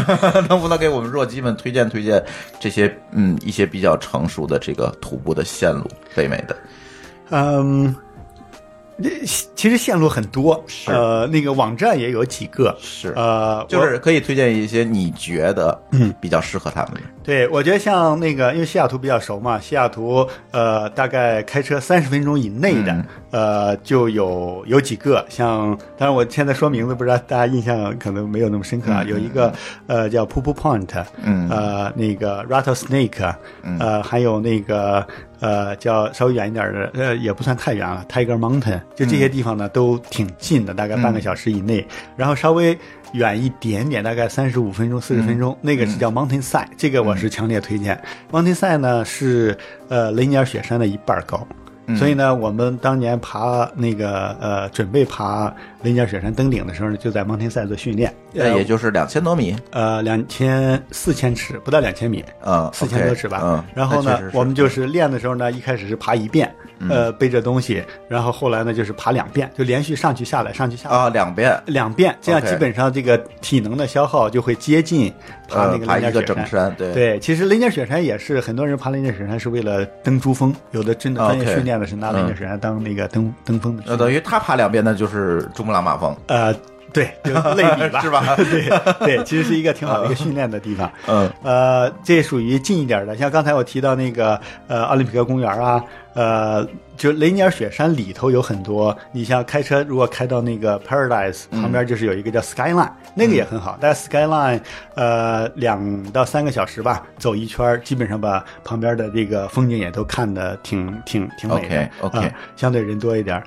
能不能给我们弱鸡们推荐推荐这些嗯一些比较成熟的这个徒步的线路，北美的？嗯。其实线路很多，是呃，那个网站也有几个，是呃，就是可以推荐一些你觉得嗯比较适合他们的。对，我觉得像那个，因为西雅图比较熟嘛，西雅图呃，大概开车三十分钟以内的，嗯。呃，就有有几个，像当然我现在说名字，不知道大家印象可能没有那么深刻啊。嗯有一个呃叫 Poo Poo Point，嗯。呃，那个 Rattlesnake，嗯。呃，还有那个呃叫稍微远一点的，呃，也不算太远了，Tiger Mountain，就这些地方呢、都挺近的，大概半个小时以内，然后稍微。远一点点，大概三十五分钟、四十分钟，那个是叫 Mountain Side，、这个我是强烈推荐。Mountain Side 呢是呃雷尼尔雪山的一半高，所以呢，我们当年爬那个呃准备爬雷尼尔雪山登顶的时候呢，就在 Mountain Side 做训练，那也就是两千多米，呃两千四千尺，不到两千米，嗯，四千多尺吧。嗯，然后呢我们就是练的时候呢，一开始是爬一遍，嗯呃，背着东西，然后后来呢就是爬两遍，就连续上去下来，上去下来。啊两遍，两遍，这样基本上这个体能的消耗就会接近爬那呃，个爬一个雷尼尔雪山。整山，对对，其实雷尼尔雪山也是很多人爬雷尼尔雪山是为了登珠峰，有的真的专业训练的是拿雷尼尔雪山当那个登登峰的那。呃，等于他爬两遍，那就是珠穆朗玛峰，呃，对，就类比吧，*laughs* 是吧？*laughs* 对对，其实是一个挺好的一个训练的地方。嗯。呃，这属于近一点的，像刚才我提到那个呃奥林匹克公园啊，呃，就雷尼尔雪山里头有很多，你像开车如果开到那个 Paradise 嗯。旁边，就是有一个叫 Skyline，、那个也很好，但 Skyline 呃两到三个小时吧，走一圈，基本上把旁边的这个风景也都看得挺挺挺美的。OK，OK。啊相对人多一点儿。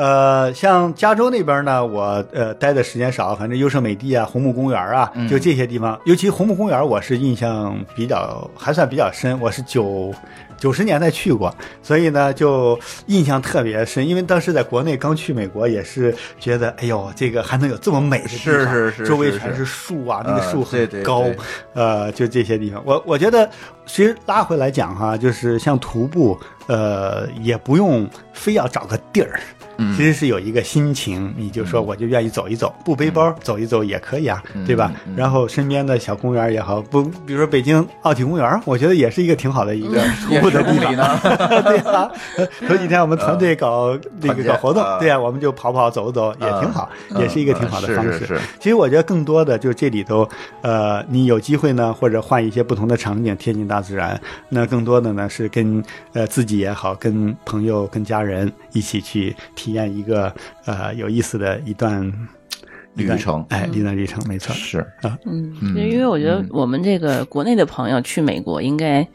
呃，像加州那边呢，我呃待的时间少，反正优胜美地啊、红木公园啊，就这些地方。尤其红木公园，我是印象比较还算比较深。我是九九十年代去过，所以呢就印象特别深。因为当时在国内刚去美国，也是觉得哎呦，这个还能有这么美的地方，是是是周围全是树啊，那呃个树对对很高，对呃，就这些地方。我我觉得其实拉回来讲哈，就是像徒步，呃，也不用非要找个地儿。嗯。其实是有一个心情，你就说我就愿意走一走，不背包走一走也可以啊，对吧？嗯。然后身边的小公园也好，不，比如说北京奥体公园，我觉得也是一个挺好的一个 *laughs* 徒步的地方。呢。*laughs* 对啊，头几天我们团队搞那个搞活动啊，对啊，我们就跑跑走走也挺好，也是一个挺好的方式。其实我觉得更多的就是这里头，呃，你有机会呢，或者换一些不同的场景，贴近大自然。那更多的呢是跟呃自己也好，跟朋友、跟家人一起去体验一个呃有意思的一段旅程。哎，一段旅程，没错。是。啊，嗯，因为我觉得我们这个国内的朋友去美国应该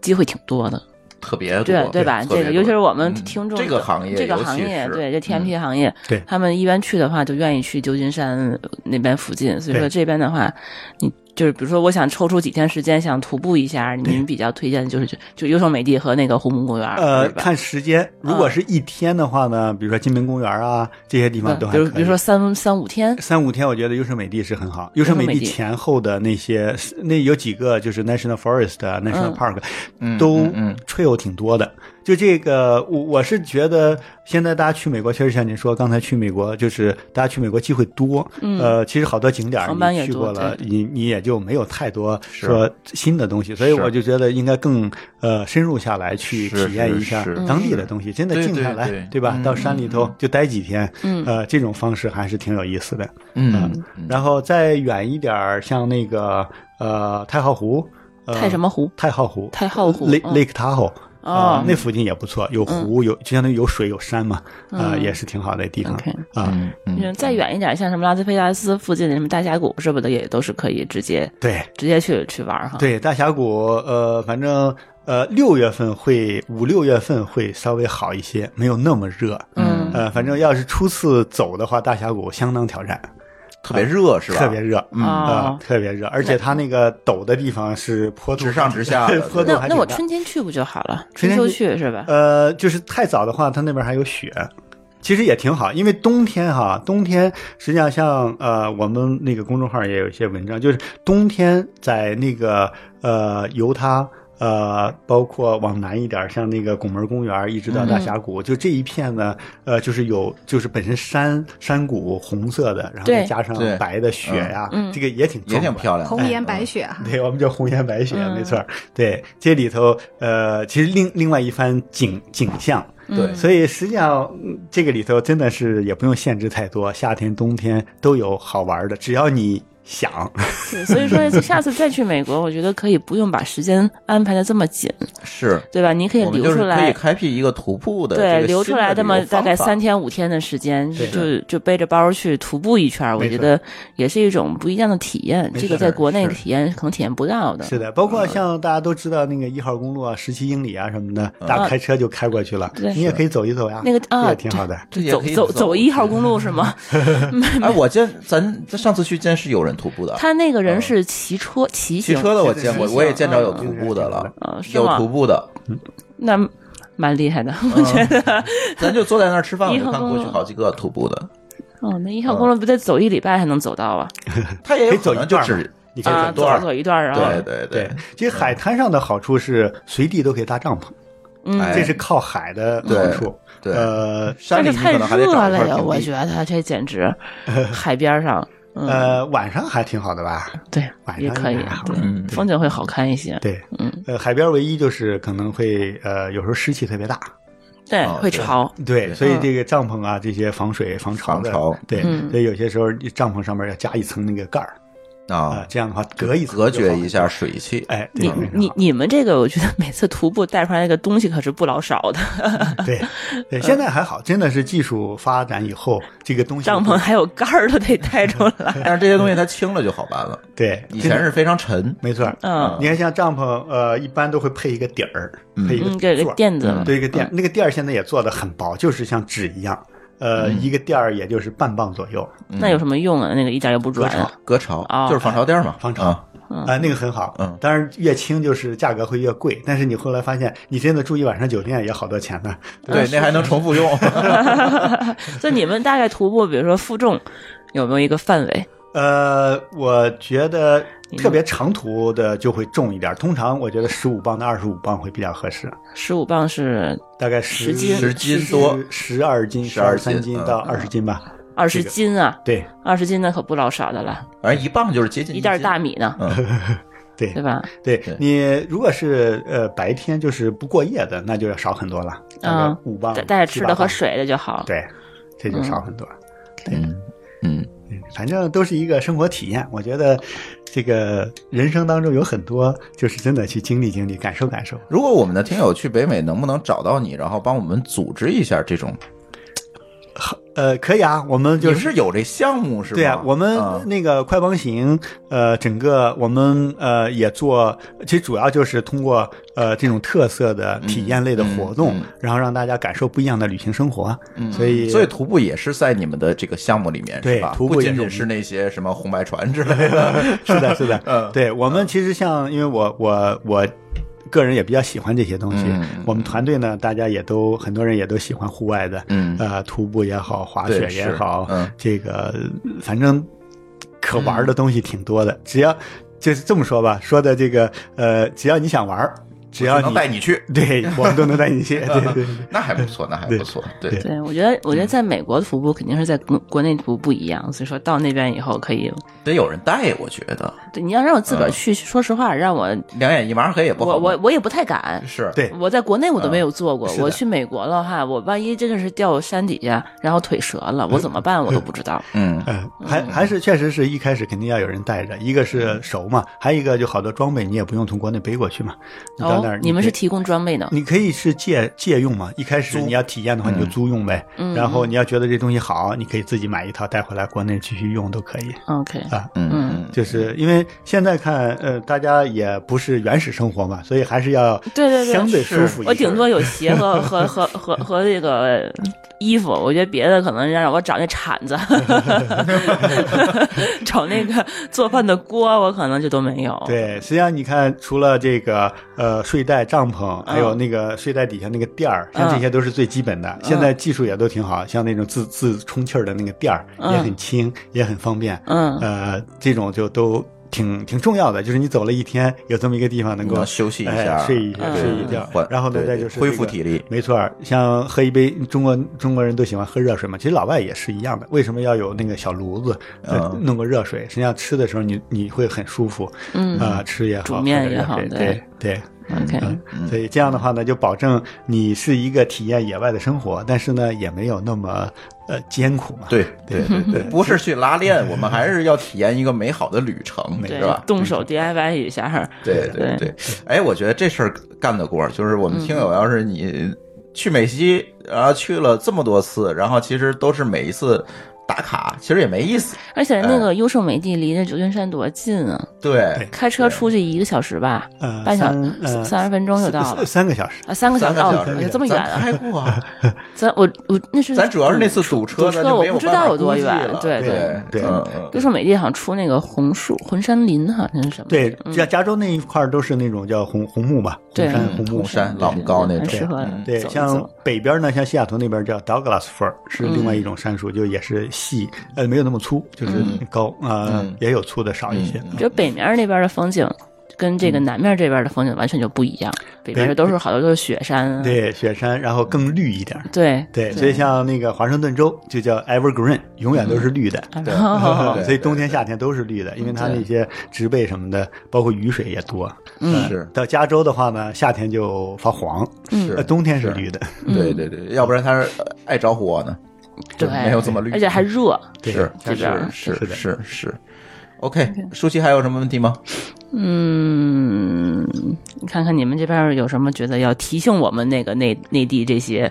机会挺多的，特别多，对对吧？这个尤其是我们嗯。听众这个行业，这个行业，对这 TMP 嗯。行业，对。他们一般去的话就愿意去旧金山那边附近，所以说这边的话，你就是比如说我想抽出几天时间想徒步一下，你们比较推荐的就是就就优胜美地和那个红木公园，呃，看时间，如果是一天的话呢，比如说金门公园啊这些地方都还可以。比如比如说三三五天，三五天，我觉得优胜美地是很好。优胜美地前后的那些，那有几个就是 National Forest、National 嗯 Park，、嗯都 trail 挺多的。就这个，我我是觉得现在大家去美国，确实像您说，刚才去美国就是大家去美国机会多。嗯呃，其实好多景点航班你也多去过了，你你也就没有太多说新的东西，所以我就觉得应该更呃深入下来去体验一下当地的东西，真的静下来，对对吧？嗯到山里头就待几天，嗯呃，这种方式还是挺有意思的。嗯，然后再远一点儿，像那个呃太浩湖，呃、太什么湖？太浩湖，太浩湖 Lake 嗯 Lake Tahoe。哦啊，那附近也不错，有湖，有就相当于有水有山嘛，啊，嗯也是挺好的地方啊。嗯嗯。嗯再远一点，像什么拉斯维加斯附近的什么大峡谷什么的，也都是可以直接对。直接去去玩儿哈。对，大峡谷，呃，反正呃六月份会五六月份会稍微好一些，没有那么热。嗯。呃，反正要是初次走的话，大峡谷相当挑战，特别热是吧？特别热，嗯特别热，而且它那个陡的地方是坡度直上直下的 *laughs* 坡度那那我春天去不就好了？春秋春天去去是吧？呃，就是太早的话，它那边还有雪，其实也挺好，因为冬天哈，冬天实际上像呃，我们那个公众号也有一些文章，就是冬天在那个呃犹他。呃，包括往南一点，像那个拱门公园，一直到大峡谷，就这一片呢，呃，就是有，就是本身山山谷红色的，然后再加上白的雪呀，嗯这个也挺也挺漂亮的。红颜白雪啊，对，我们叫红颜白雪，嗯没错。对，这里头呃，其实另另外一番景景象。对所以实际上嗯这个里头真的是也不用限制太多，夏天、冬天都有好玩的，只要你想。是所以说下次再去美国，我觉得可以不用把时间安排的这么紧，*laughs* 是，对吧？你可以留出来可以开辟一个徒步的对，留出来新的旅游这么大概三天五天的时间，就就背着包去徒步一圈，我觉得也是一种不一样的体验。这个在国内是体验可能体验不到的。是的，包括像大家都知道那个一号公路啊，十七英里啊什么的，嗯大家开车就开过去了。对你也可以走一走呀，那个啊挺好的。走走走走一号公路是吗？*laughs* *laughs* 哎，我见咱咱上次去见是有人徒步的，他那个人是骑车骑行，骑车的我见过，我也见着有嗯徒步的了，有吗？徒步的，那蛮厉害的，我觉得。咱就坐在那儿吃饭，我看号公路过去好几个徒步的，哦，那一号公路不得走一礼拜才能走到啊？*laughs* 他也有可以走可能就一段嘛只 *laughs* 你可以啊，走走一段走一段儿啊。对对对，其实海滩上的好处是随地都可以搭帐篷，嗯，哎。这是靠海的好处。对呃山里你但是太可能还得找一热了呀，我觉得这简直 *laughs* 海边上，嗯，呃，晚上还挺好的吧？对，晚上也可以嗯风景会好看一些。对，嗯，呃，海边唯一就是可能会呃，有时候湿气特别大，对，会潮。对，所以嗯。这个帐篷啊，这些防水防潮的，防潮。对，嗯。所以有些时候帐篷上面要加一层那个盖儿啊。啊，，这样的话隔一隔绝一下水汽。哎，你你你们这个，我觉得每次徒步带出来那个东西可是不老少的，对对，现在还好，真的是技术发展以后，这个东西帐篷还有杆儿都得带出来。但是这些东西它轻了就好办了，*laughs* 对，以前是非常沉，没错。儿。嗯。你看，像帐篷，呃，一般都会配一个底儿，配一个嗯，给个座垫子，对一个垫，那个垫儿现在也做的很薄，就是像纸一样，呃，一个垫儿也就是半磅左右，那有什么用啊？那个一点也不软。隔潮，隔潮哦就是防潮垫嘛，防潮啊啊、那个很好。嗯当然越轻就是价格会越贵，但是你后来发现，你真的住一晚上酒店也好多钱呢。对，那还能重复用。*laughs* 所以你们大概徒步，比如说负重，有没有一个范围？呃，我觉得特别长途的就会重一点，通常我觉得十五磅到二十五磅会比较合适，十五磅是大概十斤。十斤多，十二斤、十二三斤到二十斤吧。二十这个斤啊，对。二十斤那可不老少的了，反正一磅就是接近一袋大米呢，嗯，*laughs* 对。对吧？对对。你如果是呃白天就是不过夜的，那就要少很多了，嗯。五磅带带着吃的和水的就好。对，这就少很多。嗯反正都是一个生活体验。我觉得这个人生当中有很多，就是真的去经历经历、感受感受。如果我们的听友去北美，能不能找到你，然后帮我们组织一下这种？呃，可以啊，我们就是有这项目是吧？对啊，我们啊那个快帮行，呃，整个我们呃也做，其实主要就是通过呃这种特色的体验类的活动，嗯嗯然后让大家感受不一样的旅行生活。嗯所以所以徒步也是在你们的这个项目里面，对是吧？徒步也有不仅仅是那些什么红白船之类的，*laughs* 是的，是的，*laughs* 嗯对我们其实像，因为我我我个人也比较喜欢这些东西，嗯我们团队呢，大家也都很多人也都喜欢户外的，嗯。呃，徒步也好，滑雪也好，嗯。这个反正可玩的东西挺多的，只要就是这么说吧，说的这个呃，只要你想玩儿，只要你能带你去，对我们都能带你去，*laughs* 对对对。*laughs* 那还不错，那还不错，对对对，我觉得，我觉得在美国徒步肯定是在国国内徒步不一样，所以说到那边以后可以，得有人带，我觉得对你要让我自个儿嗯去，说实话，让我两眼一麻黑也不好我。我我也不太敢。是对我在国内我都没有做过，我去美国的话，我万一真的是掉山底下，然后腿折了，我怎么办？我都不知道。嗯嗯，还还是确实是一开始肯定要有人带着，一个是熟嘛，还有一个就好多装备你也不用从国内背过去嘛，你到那儿哦，你们是提供装备的？你可以是借借用嘛，一开始你要体验的话你就租用呗，嗯然后你要觉得这东西好，你可以自己买一套带回来国内继续用都可以 OK，啊。嗯嗯，就是因为现在看，呃，大家也不是原始生活嘛，所以还是要对对对相对舒服。我顶多有鞋和 *laughs* 和和和和这个衣服，我觉得别的可能让我找那铲子，*laughs* 找那个做饭的锅，我可能就都没有。对，实际上你看，除了这个呃睡袋、帐篷，还有那个睡袋底下那个垫儿，像这些都是最基本的。现在技术也都挺好，像那种自自充气儿的那个垫儿嗯也很轻，也很方便。嗯呃，这种就都挺挺重要的，就是你走了一天，有这么一个地方能够能休息一哎下睡一下、嗯睡一觉缓，然后呢，再就是恢这个复体力没错儿，像喝一杯中国中国人都喜欢喝热水嘛，其实老外也是一样的。为什么要有那个小炉子，呃嗯弄个热水？实际上吃的时候你你会很舒服，嗯啊、吃也好，煮面也好对对。，OK，嗯，所以这样的话呢，就保证你是一个体验野外的生活，但是呢，也没有那么呃艰苦嘛。对对对对，*laughs* 不是去拉练，我们还是要体验一个美好的旅程，对是吧？，动手 DIY 一下。对对对，哎，我觉得这事儿干得过，就是我们听友要是你去美西，然后去了这么多次，然后其实都是每一次打卡，其实也没意思。而且那个优胜美地离那九军山多近啊，对，开车出去一个小时吧，呃，半小三十分钟就到了三三个小时。啊，三个小时哦三个小时，有这么远啊？还过啊？*laughs* 咱我我那是咱主要是那次堵车，堵车，我不知道有多。远对对对优胜美地好像出那个红树红山林，好像是什么？对，加加州那一块都是那种叫红红木吧，红对山红木。山老木高那种很适合嗯对，像北边呢，像西雅图那边叫 Douglas fir，是另嗯外一种杉树，就也是细，呃，没有那么粗，就是高啊、嗯也有粗的少一些。嗯我觉得北面那边的风景跟这个南面这边的风景完全就不一样，北边北都是好多都是雪山啊，对，雪山，然后更绿一点。对对，所以像那个华盛顿州就叫 Evergreen，永远都是绿的。*laughs* 对所以冬天夏天都是绿的，因为它那些植被什么的，包括雨水也多。嗯是到加州的话呢，夏天就发黄，是呃，冬天是绿的。对对对，要不然它是呃爱着火呢，对没有这么绿，而且还热，对是这边是是是是。OK，舒淇还有什么问题吗？嗯，你看看你们这边有什么觉得要提醒我们那个内内地这些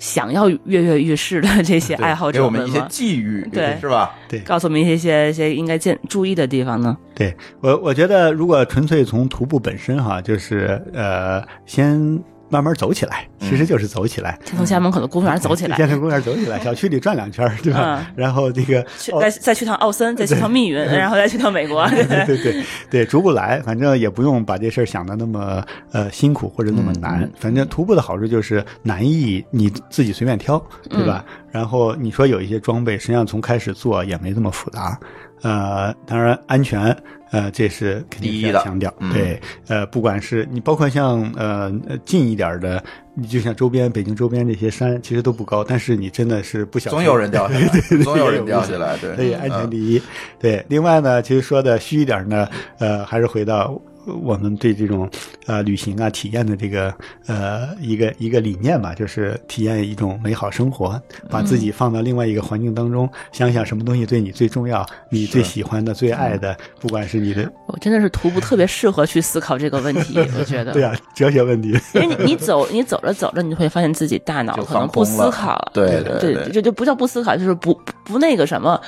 想要跃跃欲试的这些爱好者给我们一些？寄语，对是吧？对告诉我们一些些一些应该见注意的地方呢？对我，我觉得如果纯粹从徒步本身哈，就是呃，先慢慢走起来，其实就是走起来。先从家门口的公园走起来，先从公园走起来，小区里转两圈，*laughs* 对吧？嗯然后这个去再再去趟奥森，再去趟密云，然后再去趟美国。*laughs* 对对对对，逐步来，反正也不用把这事儿想的那么呃辛苦或者那么难。反正徒步的好处就是难易你自己随便挑，对吧？然后你说有一些装备，实际上从开始做也没这么复杂。呃，当然安全，呃，这是肯定一的是要强调。嗯对，呃，不管是你包括像呃呃近一点的，你就像周边北京周边这些山，其实都不高，但是你真的是不小心，总有人掉下来，*laughs* 总有人掉下来，对，所以安全嗯第一。对，另外呢，其实说的虚一点呢，呃，还是回到我们对这种呃旅行啊体验的这个呃一个一个理念吧，就是体验一种美好生活，把自己放到另外一个环境当中，想想什么东西对你最重要，你最喜欢的、最爱的，不管是你的我真的是徒步特别适合去思考这个问题，*laughs* 我觉得。对啊哲学问题。因为你你走你走着走着，你就会发现自己大脑可能不思考了。对对对对这就不叫不思考，就是不不那个什么，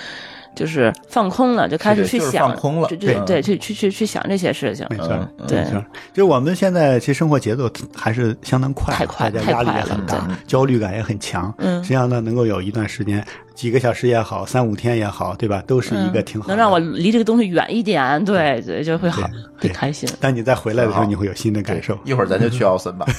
就是放空了，就开始对就是去想，放空了就就对对，去去去去想这些事情。没错，嗯嗯对没错。就我们现在其实生活节奏还是相当快，太快大家压力也太快了很大，焦虑感也很强。嗯实际上呢，能够有一段时间，几个小时也好，三五天也好，对吧？都是一个挺好的。嗯能让我离这个东西远一点，对对，就会好，对会开心。当你再回来的时候，你会有新的感受。一会儿咱就去奥森吧。*laughs*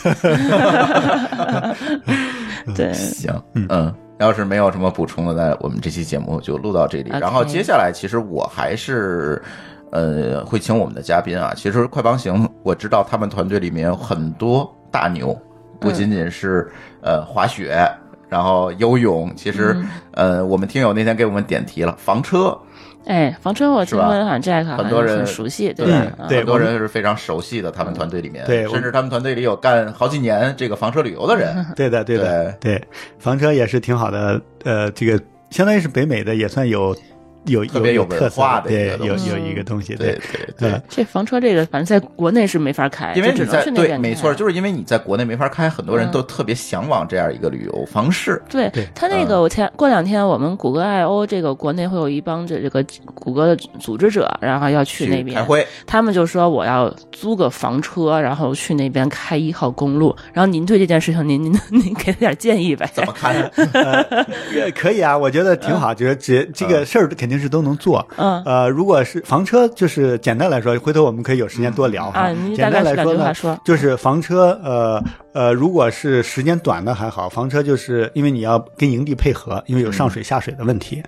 *laughs* 对，行，嗯，要是没有什么补充的，那我们这期节目就录到这里。然后接下来，其实我还是。呃，会请我们的嘉宾啊。其实快帮行，我知道他们团队里面有很多大牛，不仅仅是、呃滑雪，然后游泳。其实、呃，我们听友那天给我们点题了，房车，哎，房车我听说好像 Jack 很多人很熟悉，对吧？嗯对很多人是非常熟悉的，他们团队里面，对甚至他们团队里有干好几年这个房车旅游的人。*laughs* 对的，对的，对，房车也是挺好的。呃，这个相当于是北美的，也算有有特别有文化的对有有一个东西，对对对呃，这房车这个，反正在国内是没法开，因为只能你在对，去那边没错，就是因为你在国内没法开，很多人嗯都特别向往这样一个旅游方式。对对他那个，我前过两天我们谷歌 I O 这个国内会有一帮这这个谷歌的组织者，然后要去那边开会，他们就说我要租个房车，然后去那边开一号公路。然后您对这件事情，您您 *laughs* 您给点建议呗？怎么看？也 *laughs* 可以啊，我觉得挺好，觉得这这个事儿肯定是都能做。嗯呃，如果是房车，就是简单来说，回头我们可以有时间多聊哈。啊简单来说呢，说就是房车，呃呃，如果是时间短的还好，房车就是因为你要跟营地配合，因为有上水下水的问题。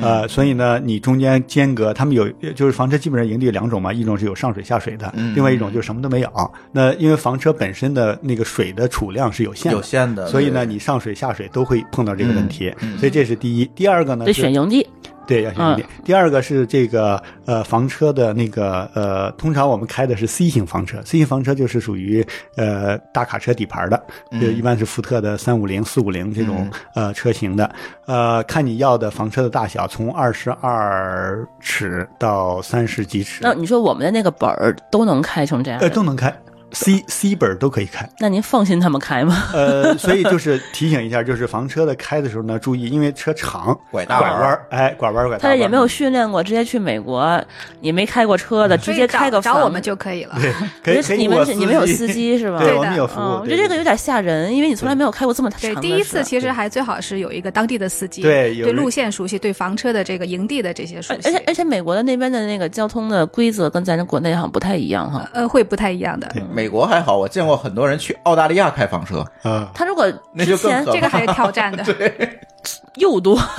呃，所以呢，你中间间隔，他们有就是房车基本上营地有两种嘛，一种是有上水下水的，嗯另外一种就什么都没有。那因为房车本身的那个水的储量是有限的，有限的，所以呢，你上水下水都会碰到这个问题，所以这是第一。第二个呢得选营地。对要小心点。第二个是这个呃房车的那个呃，通常我们开的是 C 型房车，C 型房车就是属于呃大卡车底盘的，嗯就一般是福特的三五零、四五零这种、呃车型的。呃，看你要的房车的大小，从二十二尺到三十几尺，那你说我们的那个本儿都能开成这样？呃都能开。C C 本儿都可以开，那您放心他们开吗？呃，所以就是提醒一下，就是房车的开的时候呢，注意，因为车长，拐大弯儿拐弯，哎，拐弯儿拐大弯儿。他也没有训练过，直接去美国，你没开过车的，直接开个房找找我们就可以了。对，可以可以你们你们有司机是吧？对，的我们有服务。嗯，我觉得这个有点吓人，因为你从来没有开过这么长对，第一次其实还最好是有一个当地的司机，对有人路线熟悉，对房车的这个营地的这些熟悉而而且，而且美国的那边的那个交通的规则跟咱这国内好像不太一样哈。呃，会不太一样的。美国还好，我见过很多人去澳大利亚开房车，嗯，他如果那就之前这个还是挑战的。*laughs* *laughs* 又多，*laughs*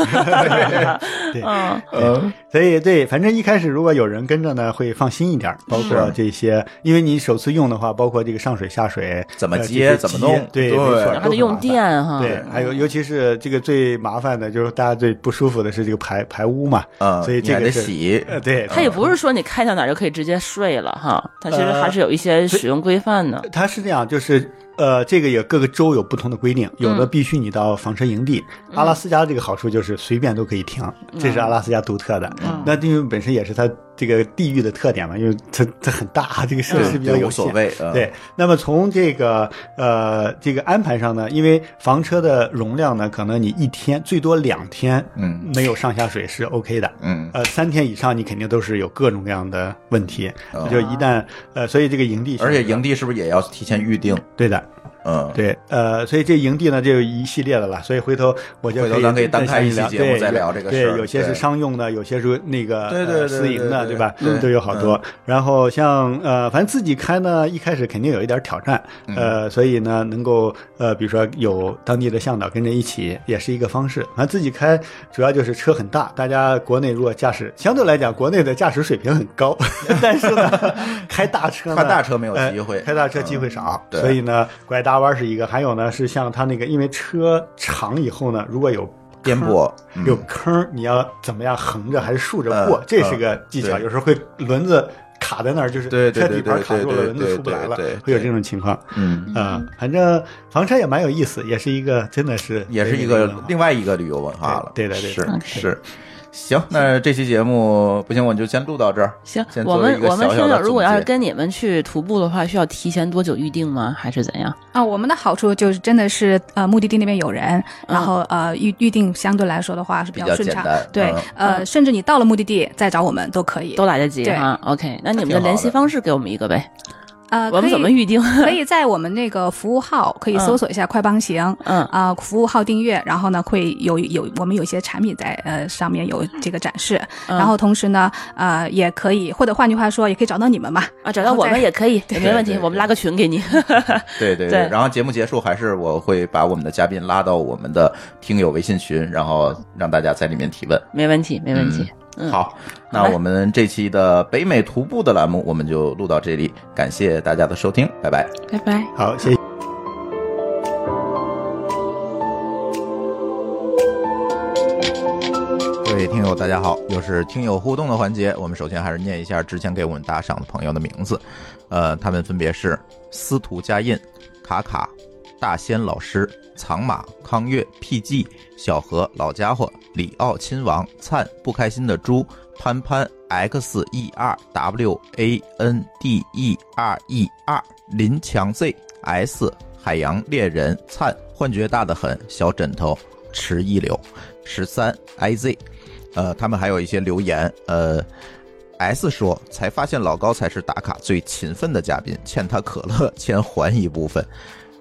对嗯，嗯，所以对，反正一开始如果有人跟着呢，会放心一点。包括这些，因为你首次用的话，包括这个上水下水怎么接怎么弄？对，对。没错，然后得用电哈。对，还有尤其是这个最麻烦的，就是大家最不舒服的是这个排排污嘛，嗯所以这个是洗。呃，对，它也不是说你开到哪儿就可以直接睡了哈，它其实还是有一些使用规范的。它是这样，就是呃，这个也各个州有不同的规定，有的必须你到房车营地。阿拉斯加这个好处就是随便都可以停，这是阿拉斯加独特的。那因为本身也是它这个地域的特点嘛，因为它它很大，*laughs* 这个设施比较有限。无所谓，嗯对，那么从这个呃这个安排上呢，因为房车的容量呢，可能你一天最多两天，嗯没有上下水是 OK 的，嗯呃，三天以上你肯定都是有各种各样的问题，哦就一旦呃，所以这个营地，而且营地是不是也要提前预定？对的，嗯，对，呃，所以这营地呢就有一系列的了，所以回头我就回头咱可以单开一期节目对再聊这个对事儿有些是商用的，有些是那个对对私营的，对对吧？对。都有好多。嗯。然后像呃，反正自己开呢，一开始肯定有一点挑战，嗯。呃，所以呢，能够呃，比如说有当地的向导跟着一起，也是一个方式。反正自己开主要就是车很大，大家国内如果驾驶相对来讲，国内的驾驶水平很高，*laughs* 但是呢，开大车呢 *laughs* 开大车没有呃机会。开大车机会少，对。所以呢，拐大弯是一个，还有呢是像它那个，因为车长以后呢，如果有颠簸嗯。有坑，你要怎么样横着还是竖着过嗯，这是个技巧，对。有时候会轮子卡在那儿，就是对对车底盘对对卡住了，对轮子出不来了对对对，会有这种情况。嗯，啊，反正房车也蛮有意思，也是一个真的是也是一个另外一个旅游文化了。对对对对。是。是。行，那这期节目不行，我就先录到这儿。行先，我们我们听友如果要是跟你们去徒步的话，需要提前多久预定吗？还是怎样？啊，我们的好处就是真的是呃目的地那边有人，嗯然后呃预预定相对来说的话是比比较顺畅，对嗯，呃甚至你到了目的地再找我们都可以，都来得及对哈。OK，那你们的联系方式给我们一个呗，呃我们可以怎么预定？可以在我们那个服务号可以搜索一下快帮行。嗯啊、服务号订阅，然后呢会有有我们有一些产品在呃上面有这个展示，嗯然后同时呢呃也可以，或者换句话说也可以找到你们嘛。啊，找到我们也可以，也没问题对，对我们拉个群给你。*laughs* 对对对然后节目结束，还是我会把我们的嘉宾拉到我们的听友微信群，然后让大家在里面提问。没问题，没问题。嗯，好，那我们这期的北美徒步的栏目我们就录到这里，感谢大家的收听，拜拜。拜拜。好，谢谢。各位听友，大家好，又是听友互动的环节。我们首先还是念一下之前给我们打赏的朋友的名字，呃，他们分别是司徒佳印、卡卡、大仙老师、藏马、康月、PG、小何、老家伙、里奥亲王、灿、不开心的猪、潘潘、X E R W A N D E R E R、林强 Z S、海洋猎人、灿、幻觉大的很、小枕头、迟一流、十三 IZ。呃，他们还有一些留言，呃，S 说才发现老高才是打卡最勤奋的嘉宾，欠他可乐先还一部分。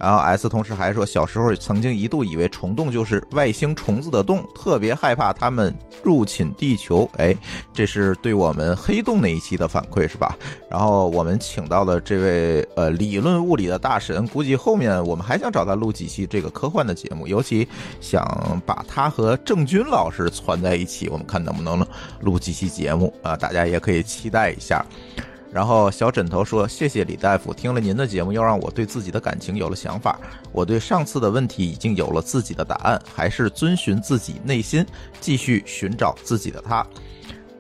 然后 S 同时还说，小时候曾经一度以为虫洞就是外星虫子的洞，特别害怕它们入侵地球。哎，这是对我们黑洞那一期的反馈是吧？然后我们请到了这位呃理论物理的大神，估计后面我们还想找他录几期这个科幻的节目，尤其想把他和郑钧老师攒在一起，我们看能不能录几期节目啊、大家也可以期待一下。然后小枕头说：“谢谢李大夫，听了您的节目，又让我对自己的感情有了想法。我对上次的问题已经有了自己的答案，还是遵循自己内心，继续寻找自己的他。”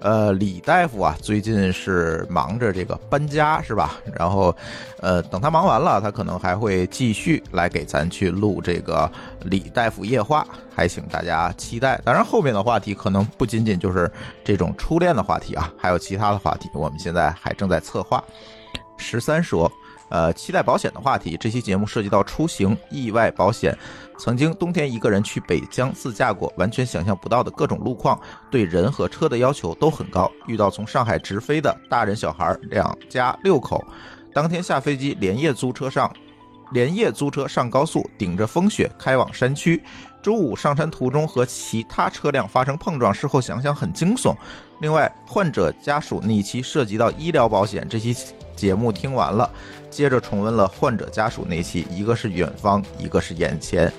呃，李大夫啊，最近是忙着这个搬家是吧？然后，呃，等他忙完了，他可能还会继续来给咱去录这个李大夫夜话，还请大家期待。当然，后面的话题可能不仅仅就是这种初恋的话题啊，还有其他的话题，我们现在还正在策划。十三说，呃，期待保险的话题。这期节目涉及到出行、意外保险。曾经冬天一个人去北疆自驾过，完全想象不到的各种路况，对人和车的要求都很高。遇到从上海直飞的大人小孩两家六口，当天下飞机连夜租车上，连夜租车上高速，顶着风雪开往山区。周五上山途中和其他车辆发生碰撞，事后想想很惊悚。另外，患者家属那一期涉及到医疗保险，这期节目听完了，接着重温了患者家属那期，一个是远方，一个是眼前。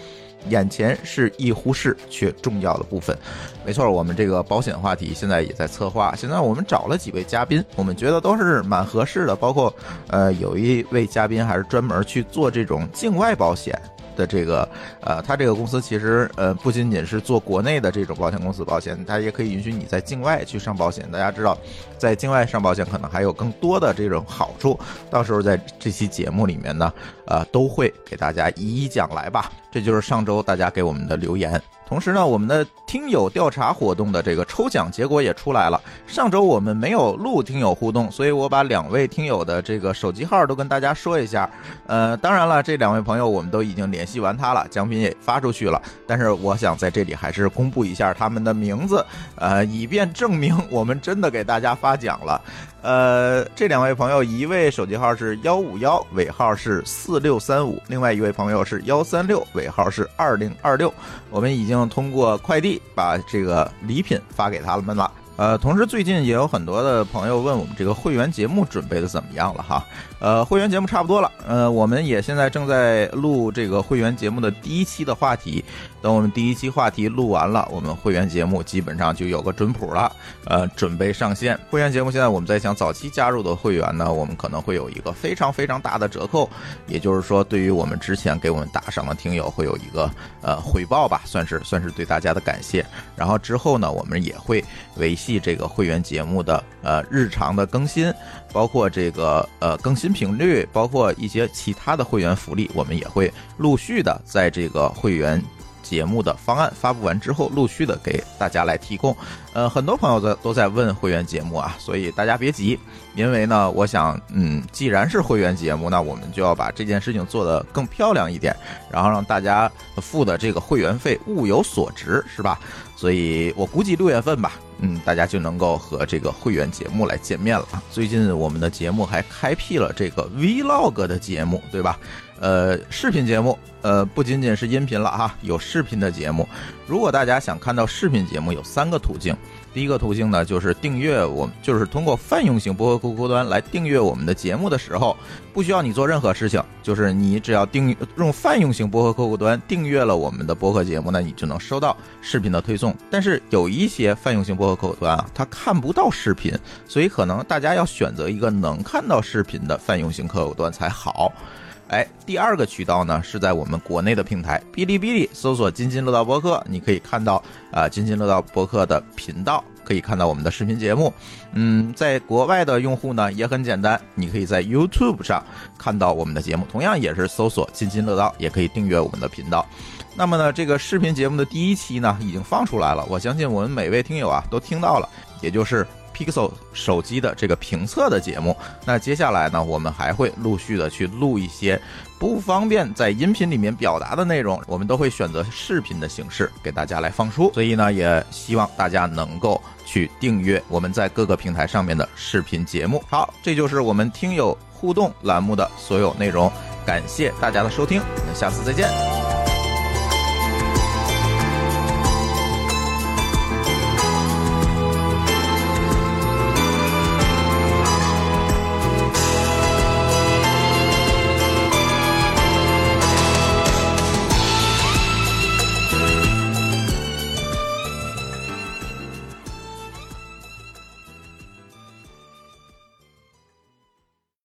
眼前是易忽视却重要的部分，没错，我们这个保险话题现在也在策划。现在我们找了几位嘉宾，我们觉得都是蛮合适的，包括呃有一位嘉宾还是专门去做这种境外保险。的这个，呃，他这个公司其实，呃，不仅仅是做国内的这种保险公司保险，它也可以允许你在境外去上保险。大家知道，在境外上保险可能还有更多的这种好处，到时候在这期节目里面呢，呃，都会给大家一一讲来吧。这就是上周大家给我们的留言。同时呢，我们的听友调查活动的这个抽奖结果也出来了。上周我们没有录听友互动，所以我把两位听友的这个手机号都跟大家说一下。呃，当然了，这两位朋友我们都已经联系完他了，奖品也发出去了。但是我想在这里还是公布一下他们的名字，呃，以便证明我们真的给大家发奖了。呃，这两位朋友，一位手机号是幺五幺，尾号是四六三五；另外一位朋友是幺三六，尾号是二零二六。我们已经通过快递把这个礼品发给他们了。呃，同时最近也有很多的朋友问我们这个会员节目准备的怎么样了哈。呃，会员节目差不多了，呃，我们也现在正在录这个会员节目的第一期的话题。等我们第一期话题录完了，我们会员节目基本上就有个准谱了，呃，准备上线。会员节目现在我们在想，早期加入的会员呢，我们可能会有一个非常非常大的折扣，也就是说，对于我们之前给我们打赏的听友，会有一个呃回报吧，算是算是对大家的感谢。然后之后呢，我们也会维系这个会员节目的呃日常的更新，包括这个呃更新频率，包括一些其他的会员福利，我们也会陆续的在这个会员。节目的方案发布完之后，陆续的给大家来提供。呃，很多朋友在都在问会员节目啊，所以大家别急，因为呢，我想，嗯，既然是会员节目，那我们就要把这件事情做得更漂亮一点，然后让大家付的这个会员费物有所值，是吧？所以我估计六月份吧，嗯，大家就能够和这个会员节目来见面了。最近我们的节目还开辟了这个 Vlog 的节目，对吧？呃，视频节目，呃，不仅仅是音频了哈，有视频的节目。如果大家想看到视频节目，有三个途径。第一个途径呢，就是订阅我们，就是通过泛用型博客客户端来订阅我们的节目的时候，不需要你做任何事情，就是你只要订用泛用型博客客户端订阅了我们的博客节目那，你就能收到视频的推送。但是有一些泛用型博客客户端啊，它看不到视频，所以可能大家要选择一个能看到视频的泛用型客户端才好。哎，第二个渠道呢是在我们国内的平台哔哩哔哩搜索“津津乐道播客”，你可以看到啊“津津乐道播客”的频道，可以看到我们的视频节目。嗯，在国外的用户呢也很简单，你可以在 YouTube 上看到我们的节目，同样也是搜索“津津乐道”，也可以订阅我们的频道。那么呢，这个视频节目的第一期呢已经放出来了，我相信我们每位听友啊都听到了，也就是。Pixel 手机的这个评测的节目，那接下来呢，我们还会陆续的去录一些不方便在音频里面表达的内容，我们都会选择视频的形式给大家来放出。所以呢，也希望大家能够去订阅我们在各个平台上面的视频节目。好，这就是我们听友互动栏目的所有内容，感谢大家的收听，我们下次再见。